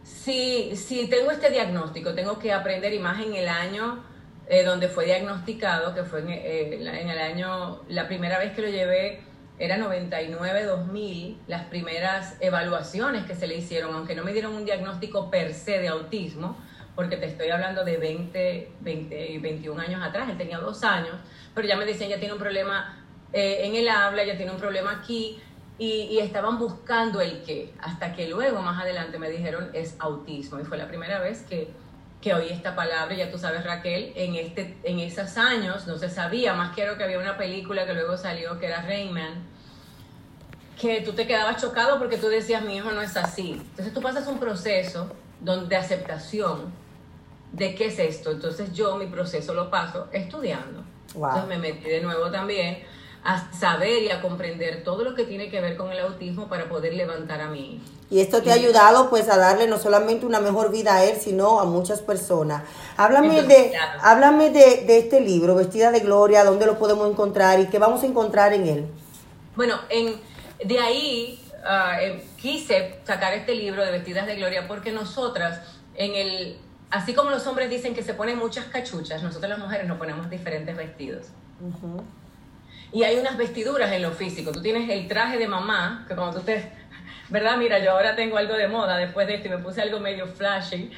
si, si tengo este diagnóstico, tengo que aprender y más en el año eh, donde fue diagnosticado, que fue en, eh, en el año, la primera vez que lo llevé era 99-2000, las primeras evaluaciones que se le hicieron, aunque no me dieron un diagnóstico per se de autismo, porque te estoy hablando de 20, 20 y 21 años atrás, él tenía dos años, pero ya me decían, ya tiene un problema eh, en el habla, ya tiene un problema aquí, y, y estaban buscando el qué, hasta que luego más adelante me dijeron es autismo, y fue la primera vez que, que oí esta palabra, ya tú sabes Raquel, en, este, en esos años no se sabía, más quiero que había una película que luego salió que era Rayman, que tú te quedabas chocado porque tú decías mi hijo no es así. Entonces tú pasas un proceso donde, de aceptación de qué es esto. Entonces yo mi proceso lo paso estudiando. Wow. Entonces me metí de nuevo también a saber y a comprender todo lo que tiene que ver con el autismo para poder levantar a mi hijo. Y esto te ha ayudado pues a darle no solamente una mejor vida a él, sino a muchas personas. Háblame de, háblame de, de este libro, Vestida de Gloria, dónde lo podemos encontrar y qué vamos a encontrar en él. Bueno, en, de ahí ah, eh, quise sacar este libro de Vestidas de Gloria porque nosotras, en el, así como los hombres dicen que se ponen muchas cachuchas, nosotros las mujeres nos ponemos diferentes vestidos. Y hay unas vestiduras en lo físico. Tú tienes el traje de mamá, que cuando tú te... ¿Verdad? Mira, yo ahora tengo algo de moda después de esto y me puse algo medio flashy.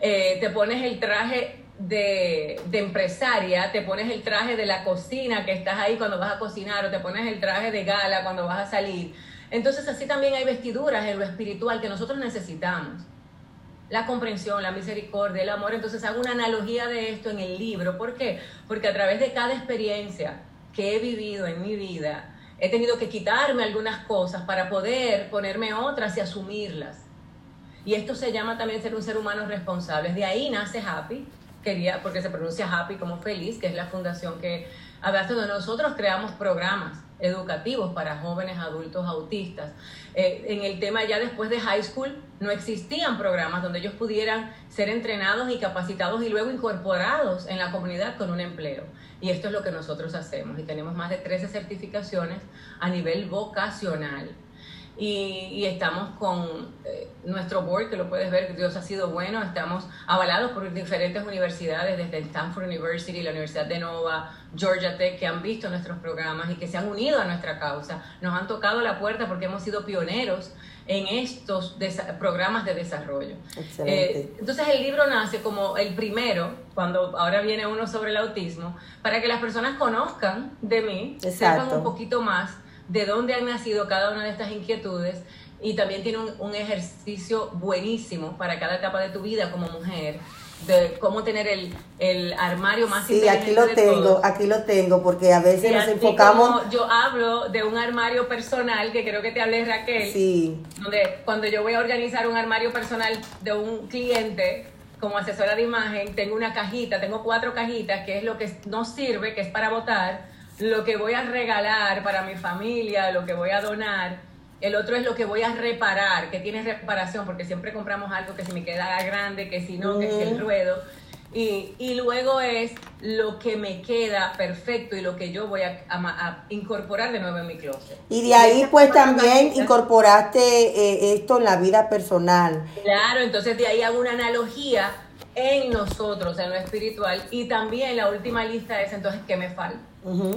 Eh, te pones el traje de, de empresaria, te pones el traje de la cocina que estás ahí cuando vas a cocinar o te pones el traje de gala cuando vas a salir. Entonces así también hay vestiduras en lo espiritual que nosotros necesitamos la comprensión, la misericordia, el amor. Entonces hago una analogía de esto en el libro. ¿Por qué? Porque a través de cada experiencia que he vivido en mi vida, he tenido que quitarme algunas cosas para poder ponerme otras y asumirlas. Y esto se llama también ser un ser humano responsable. De ahí nace Happy, quería, porque se pronuncia Happy como feliz, que es la fundación que habla donde nosotros creamos programas educativos para jóvenes adultos autistas. Eh, en el tema ya después de high school no existían programas donde ellos pudieran ser entrenados y capacitados y luego incorporados en la comunidad con un empleo. Y esto es lo que nosotros hacemos y tenemos más de 13 certificaciones a nivel vocacional. Y, y estamos con eh, nuestro board, que lo puedes ver, que Dios ha sido bueno, estamos avalados por diferentes universidades, desde Stanford University, la Universidad de Nova, Georgia Tech, que han visto nuestros programas y que se han unido a nuestra causa. Nos han tocado la puerta porque hemos sido pioneros en estos programas de desarrollo. Eh, entonces el libro nace como el primero, cuando ahora viene uno sobre el autismo, para que las personas conozcan de mí, sepan Exacto. un poquito más de dónde han nacido cada una de estas inquietudes y también tiene un, un ejercicio buenísimo para cada etapa de tu vida como mujer, de cómo tener el, el armario más Sí, aquí lo de tengo, todos. aquí lo tengo, porque a veces nos enfocamos. yo hablo de un armario personal, que creo que te hablé Raquel, Sí, donde cuando yo voy a organizar un armario personal de un cliente como asesora de imagen, tengo una cajita, tengo cuatro cajitas, que es lo que no sirve, que es para votar, lo que voy a regalar para mi familia, lo que voy a donar. El otro es lo que voy a reparar, que tiene reparación, porque siempre compramos algo que si me queda grande, que si no, que si el Ujú. ruedo. Y, y luego es lo que me queda perfecto y lo que yo voy a, a incorporar de nuevo en mi closet. y de ahí pues también incorporaste eh, esto en la vida personal. Claro, entonces de ahí hago una analogía en nosotros, en lo espiritual, y también la última lista es entonces qué me falta.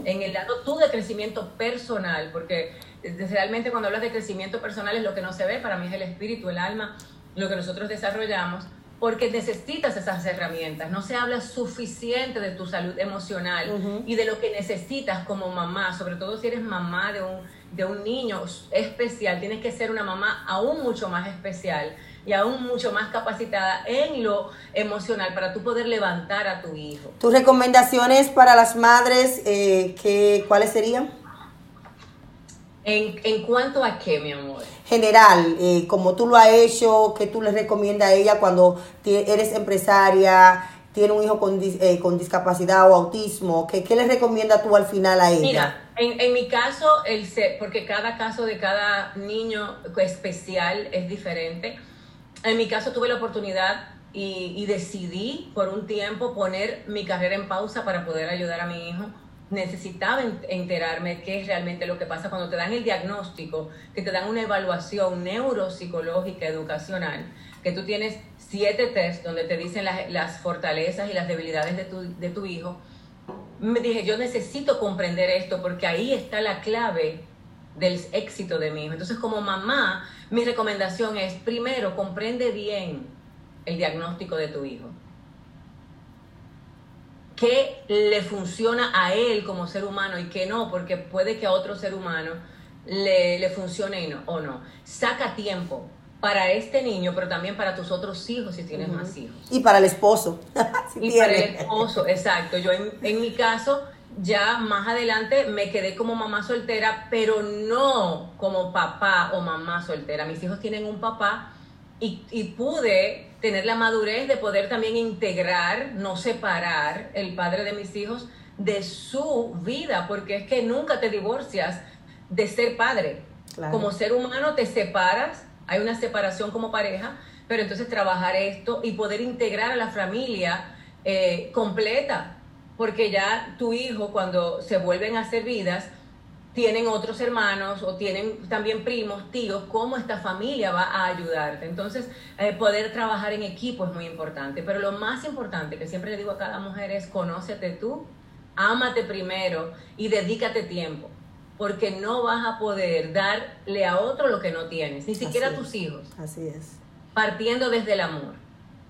En el lado tú de crecimiento personal, porque eh, realmente cuando hablas de crecimiento personal es lo que no se ve, para mí es el espíritu, el alma, lo que nosotros desarrollamos, porque necesitas esas herramientas. No se habla suficiente de tu salud emocional y de lo que necesitas como mamá, sobre todo si eres mamá de un, de un niño especial, tienes que ser una mamá aún mucho más especial y aún mucho más capacitada en lo emocional para tú poder levantar a tu hijo. Tus recomendaciones para las madres, eh, ¿qué- ¿cuáles serían? ¿En, en cuanto a qué, mi amor? General, eh, como tú lo has hecho, ¿qué tú le recomiendas a ella cuando eres empresaria, tiene un hijo con, dis- eh, con discapacidad o autismo? ¿Qué, ¿Qué le recomiendas tú al final a ella? Mira, en, en mi caso, el se- porque cada caso de cada niño especial es diferente. En mi caso tuve la oportunidad y, decidí por un tiempo poner mi carrera en pausa para poder ayudar a mi hijo. Necesitaba en- enterarme qué es realmente lo que pasa cuando te dan el diagnóstico, que te dan una evaluación neuropsicológica educacional, que tú tienes siete test donde te dicen las, fortalezas y las debilidades de tu hijo me dije, yo necesito comprender esto porque ahí está la clave del éxito de mi hijo. Entonces, como mamá, mi recomendación es, primero, comprende bien el diagnóstico de tu hijo. ¿Qué le funciona a él como ser humano y qué no? Porque puede que a otro ser humano le, le funcione y no, o no. Saca tiempo para este niño, pero también para tus otros hijos si tienes más hijos. Y para el esposo. si Y para el esposo, exacto. Yo en, en mi caso, ya más adelante me quedé como mamá soltera, pero no como papá o mamá soltera. Mis hijos tienen un papá y, y pude tener la madurez de poder también integrar, no separar el padre de mis hijos de su vida, porque es que nunca te divorcias de ser padre. Claro. Como ser humano te separas, hay una separación como pareja, pero entonces trabajar esto y poder integrar a la familia eh, completa, porque ya tu hijo cuando se vuelven a hacer vidas, tienen otros hermanos o tienen también primos, tíos, cómo esta familia va a ayudarte. Entonces, eh, poder trabajar en equipo es muy importante, pero lo más importante que siempre le digo a cada mujer es conócete tú, ámate primero y dedícate tiempo, porque no vas a poder darle a otro lo que no tienes, ni siquiera a tus es. hijos Así es. partiendo desde el amor.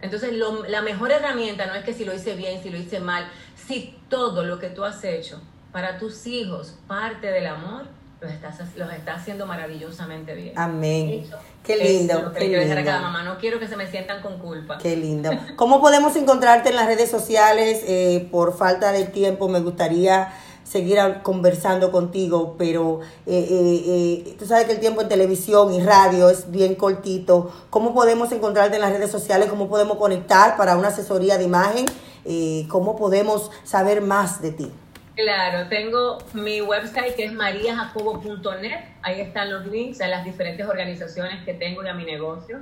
Entonces, lo- la mejor herramienta no es que si lo hice bien, si lo hice mal, si todo lo que tú has hecho para tus hijos parte del amor, los estás, los estás haciendo maravillosamente bien. Amén. Eso Qué es lindo, lo que qué quiero dejar a cada lindo. mamá. No quiero que se me sientan con culpa. Qué lindo. ¿Cómo podemos encontrarte en las redes sociales? Eh, por falta de tiempo me gustaría seguir conversando contigo, pero eh, eh, eh, tú sabes que el tiempo en televisión y radio es bien cortito. ¿Cómo podemos encontrarte en las redes sociales? ¿Cómo podemos conectar para una asesoría de imagen? Eh, ¿Cómo podemos saber más de ti? Claro, tengo mi website que es mariajacobo.net. Ahí están los links a las diferentes organizaciones que tengo y a mi negocio.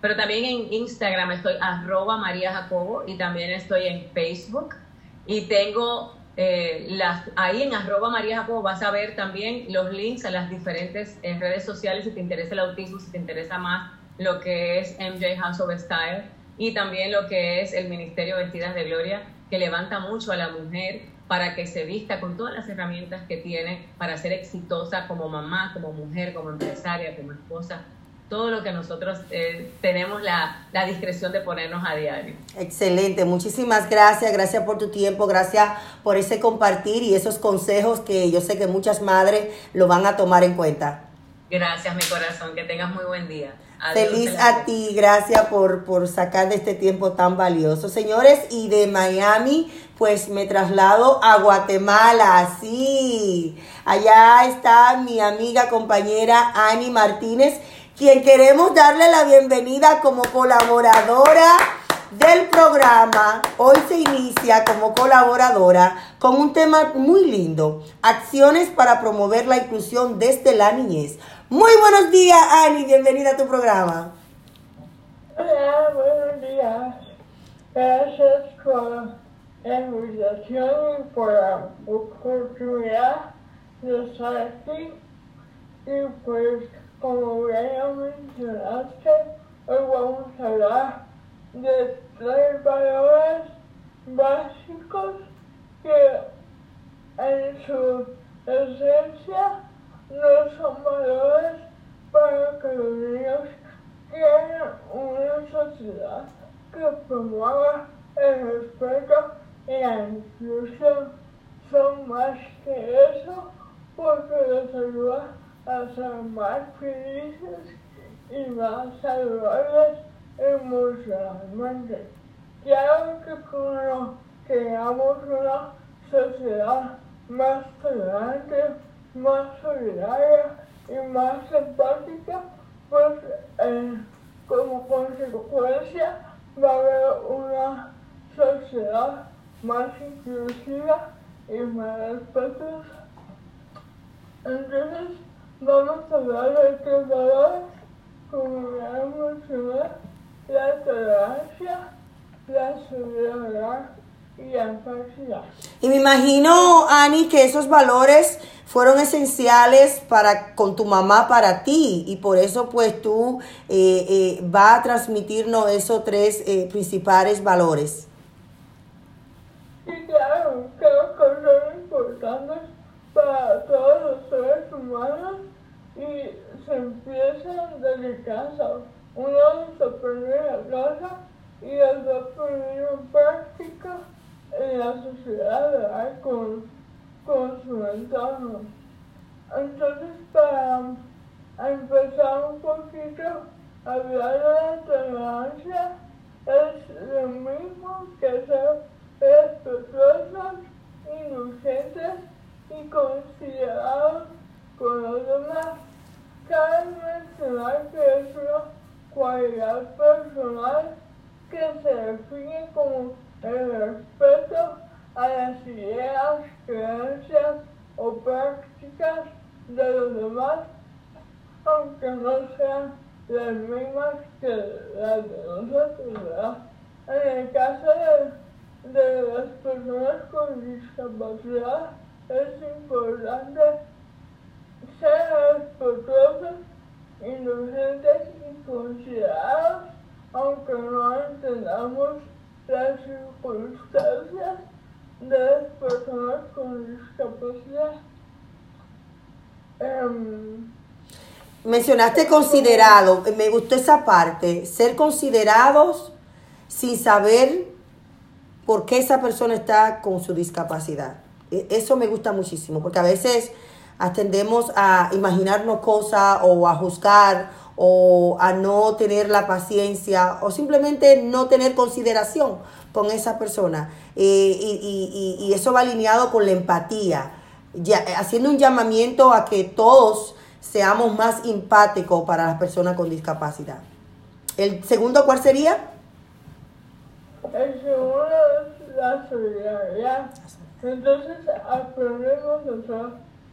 Pero también en Instagram estoy arroba María Jacobo y también estoy en Facebook. Y tengo eh, las, ahí en arroba María Jacobo vas a ver también los links a las diferentes eh, redes sociales si te interesa el autismo, si te interesa más lo que es MJ House of Style y también lo que es el Ministerio Vestidas de Gloria, que levanta mucho a la mujer para que se vista con todas las herramientas que tiene para ser exitosa como mamá, como mujer, como empresaria, como esposa, todo lo que nosotros eh, tenemos la, la discreción de ponernos a diario. Excelente, muchísimas gracias, gracias por tu tiempo, gracias por ese compartir y esos consejos que yo sé que muchas madres lo van a tomar en cuenta. Gracias, mi corazón, que tengas muy buen día. Adiós, Feliz a ti, gracias por, por sacar de este tiempo tan valioso. Señores, y de Miami, pues me traslado a Guatemala, sí. Allá está mi amiga, compañera Ani Martínez, quien queremos darle la bienvenida como colaboradora del programa. Hoy se inicia como colaboradora con un tema muy lindo, acciones para promover la inclusión desde la niñez. Muy buenos días, Ani, bienvenida a tu programa. Hola, buenos días. Gracias por la invitación y por la oportunidad de estar aquí. Y pues, como ya mencionaste, hoy vamos a hablar de tres valores básicos que en su esencia no son valores para que los niños quieren una sociedad que promueva el respeto y la inclusión. Son más que eso porque les ayuda a ser más felices y más saludables emocionalmente. Claro que cuando tengamos una sociedad más tolerante, más solidaria y más empática, pues eh, como consecuencia va a haber una sociedad más inclusiva y más respetuosa. Entonces, vamos a hablar de valores, como ya mencioné, la tolerancia, la solidaridad y la empatía. Y me imagino, Ani, que esos valores fueron esenciales para con tu mamá para ti y por eso pues tú eh, eh, vas a transmitirnos esos tres eh, principales valores. Y claro, creo que son importantes para todos los seres humanos y se empiezan desde casa. Uno los aprende en la casa y a poner en práctica en la sociedad, ¿verdad? Con, con su entorno. Entonces, para empezar un poquito a hablar de la tolerancia, es lo mismo que ser respetuosos, indulgentes y considerados con los demás. Cabe mencionar que es una cualidad personal que se define como el respeto a las ideas, creencias o prácticas de los demás, aunque no sean las mismas que las de nosotros. En el caso de las personas con discapacidad, es importante ser respetuosos, indulgentes y considerados, aunque no entendamos las circunstancias de las personas con discapacidad. Em, Mencionaste considerado, me gustó esa parte, ser considerados sin saber por qué esa persona está con su discapacidad. E- Eso me gusta muchísimo, porque a veces tendemos a imaginarnos cosas o a juzgar o a no tener la paciencia o simplemente no tener consideración con esa persona. Eh, y, y- y- y eso va alineado con la empatía, ya, eh, haciendo un llamamiento a que todos seamos más empáticos para las personas con discapacidad. ¿El segundo cuál sería? El segundo es la solidaridad. Entonces aprendemos a ser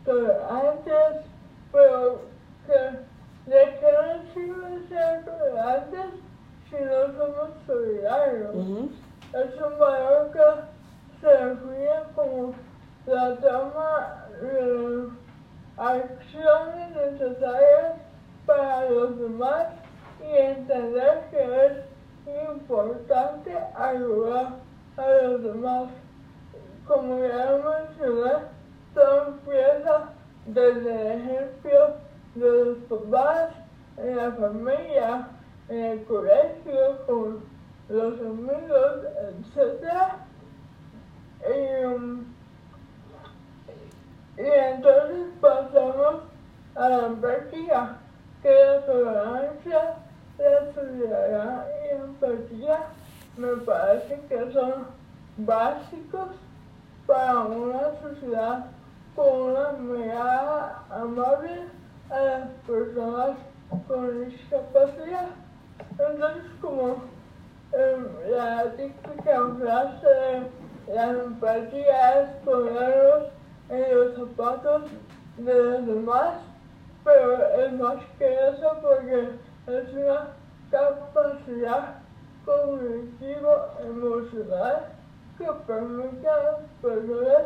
tolerantes, pero que, ¿de qué nos sirve ser tolerantes si no somos solidarios? Es un valor que se define como la toma de acciones necesarias para los demás y entender que es importante ayudar a los demás. Como ya mencioné, todo empieza desde el ejemplo de los papás, en la familia, en el colegio, con los amigos, etc. Y, um, y entonces pasamos a la empatía, que la tolerancia, la solidaridad y empatía me parece que son básicos para una sociedad con una mirada amable a las personas con discapacidad. Entonces, como em, la típica frase de la empatía es ponernos en los zapatos de los demás, pero es más que eso porque es una capacidad cognitiva emocional que permite a las personas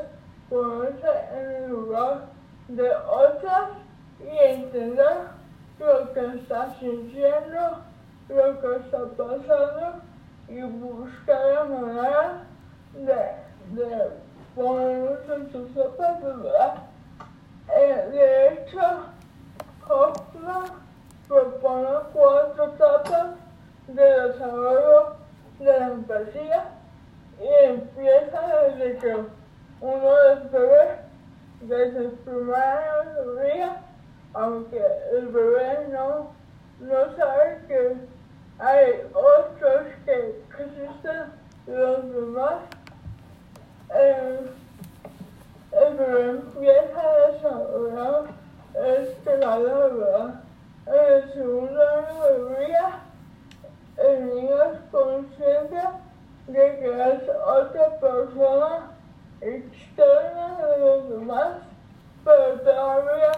ponerse en el lugar de otras y entender lo que está sintiendo, lo que está pasando y buscar la manera de, de ponernos en sus zapatos, ¿verdad? Eh, de hecho, Hoffman propone cuatro etapas de desarrollo de la empatía y empieza desde que uno es bebé, desde el su madre aunque el bebé no, no sabe que hay otros que, existen los demás. Eh, el bebé empieza a desarrollar este valor, ¿verdad? En el segundo año de vida, el niño es consciente de que es otra persona externa de los demás, pero todavía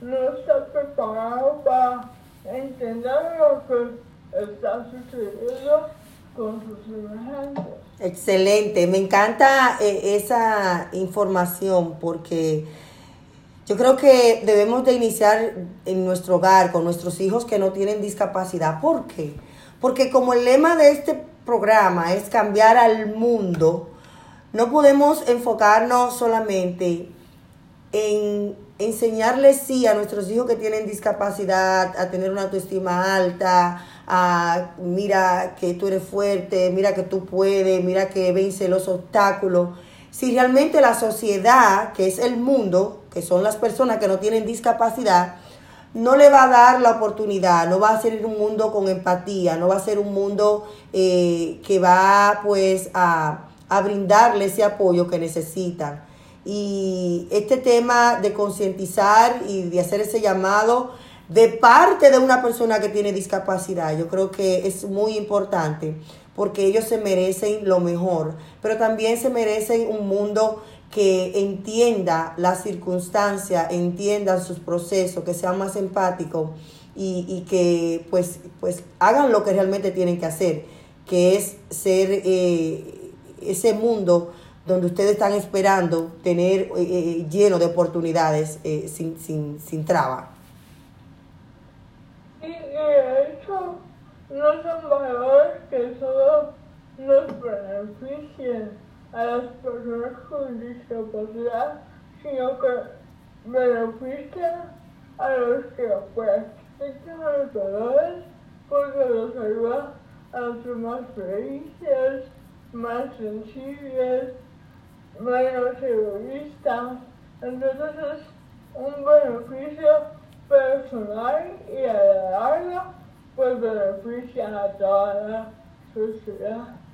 no está preparado para entender lo que está sucediendo con sus semejantes. Excelente, me encanta eh, esa información porque yo creo que debemos de iniciar en nuestro hogar con nuestros hijos que no tienen discapacidad. ¿Por qué? Porque como el lema de este programa es cambiar al mundo, no podemos enfocarnos solamente en enseñarles sí a nuestros hijos que tienen discapacidad, a tener una autoestima alta, a mira que tú eres fuerte, mira que tú puedes, mira que vence los obstáculos. Si realmente la sociedad, que es el mundo, que son las personas que no tienen discapacidad, no le va a dar la oportunidad, no va a ser un mundo con empatía, no va a ser un mundo eh, que va pues a, a brindarle ese apoyo que necesitan. Y este tema de concientizar y de hacer ese llamado de parte de una persona que tiene discapacidad, yo creo que es muy importante porque ellos se merecen lo mejor, pero también se merecen un mundo que entienda las circunstancias, entienda sus procesos, que sean más empáticos y, y que pues, pues hagan lo que realmente tienen que hacer, que es ser eh, ese mundo donde ustedes están esperando tener eh, eh, lleno de oportunidades sin, sin, sin traba. Y de hecho, no son valores que solo nos beneficien a las personas con discapacidad, sino que benefician a los que practican los valores porque los ayuda a ser más felices, más sensibles, menos egoístas. Entonces es un beneficio personal y a la larga pues benefician a toda la sociedad.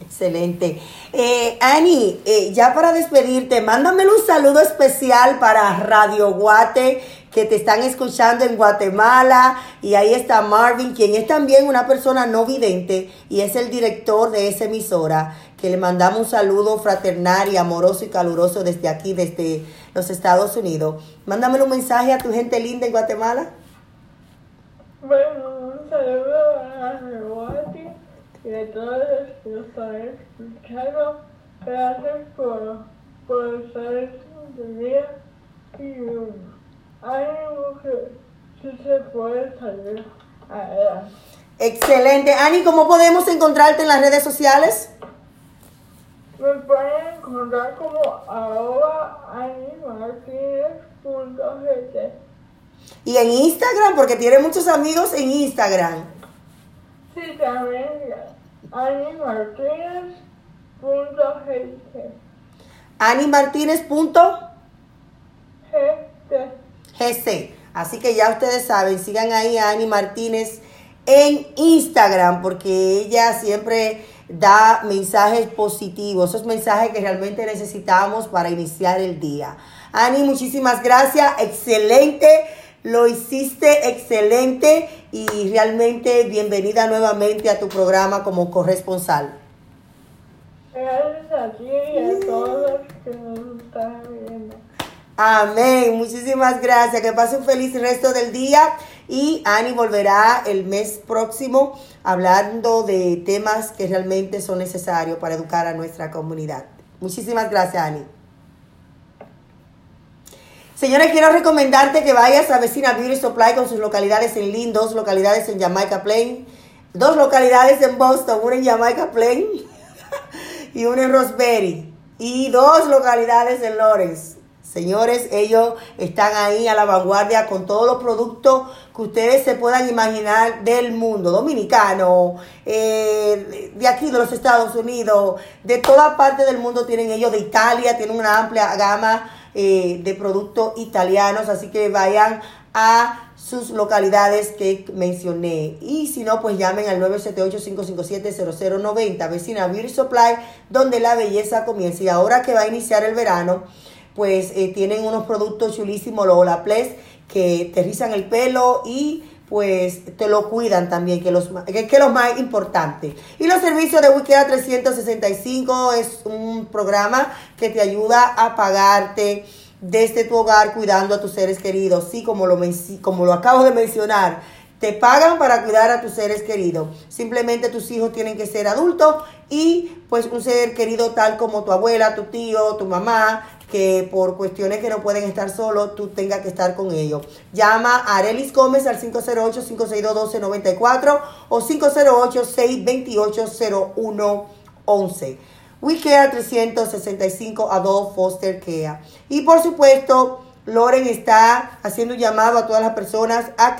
Excelente. Eh, Ani, eh, ya para despedirte, mándame un saludo especial para Radio Guate, que te están escuchando en Guatemala. Y ahí está Marvin, quien es también una persona no vidente y es el director de esa emisora, que le mandamos un saludo fraternal y amoroso y caluroso desde aquí, desde los Estados Unidos. Mándame un mensaje a tu gente linda en Guatemala. Bueno, un saludo a y a todos los están escuchando. Gracias por, por estar en sintonía y ánimo que sí se puede salir adelante. Excelente. Ani, ¿cómo podemos encontrarte en las redes sociales? Me pueden encontrar como arroba. Y en Instagram, porque tiene muchos amigos en Instagram. Sí, también animartinez.gt. AniMartínez.gc. GT. Así que ya ustedes saben, sigan ahí a Ani Martínez en Instagram, porque ella siempre da mensajes positivos, esos mensajes que realmente necesitamos para iniciar el día. Ani, muchísimas gracias, excelente, lo hiciste excelente y realmente bienvenida nuevamente a tu programa como corresponsal. Gracias a ti y a todos los que nos están viendo. Amén. Muchísimas gracias. Que pase un feliz resto del día. Y Ani volverá el mes próximo hablando de temas que realmente son necesarios para educar a nuestra comunidad. Muchísimas gracias, Ani. Señores, quiero recomendarte que vayas a Vecina Beauty Supply con sus localidades en Lynn, dos localidades en Jamaica Plain, dos localidades en Boston, una en Jamaica Plain y una en Roseberry, y dos localidades en Lawrence. Señores, ellos están ahí a la vanguardia con todos los productos que ustedes se puedan imaginar del mundo dominicano, eh, de aquí de los Estados Unidos, de toda parte del mundo tienen ellos, de Italia, tienen una amplia gama eh, de productos italianos, así que vayan a sus localidades que mencioné. Y si no, pues llamen al 978-557-0090, vecina Beauty Supply, donde la belleza comienza. Y ahora que va a iniciar el verano, pues eh, tienen unos productos chulísimos, los Olaplex, que te rizan el pelo y pues te lo cuidan también, que, los, que, que lo más importante. Y los servicios de Wikea 365 es un programa que te ayuda a pagarte desde tu hogar cuidando a tus seres queridos. Sí, como lo, como lo acabo de mencionar, Te pagan para cuidar a tus seres queridos. Simplemente tus hijos tienen que ser adultos y pues un ser querido tal como tu abuela, tu tío, tu mamá, que por cuestiones que no pueden estar solos, tú tengas que estar con ellos. Llama a Arelis Gómez al 508-562-1294 o 508-628-0111. We Care 365 Adolf Foster Care. Y por supuesto, Loren está haciendo un llamado a todas las personas a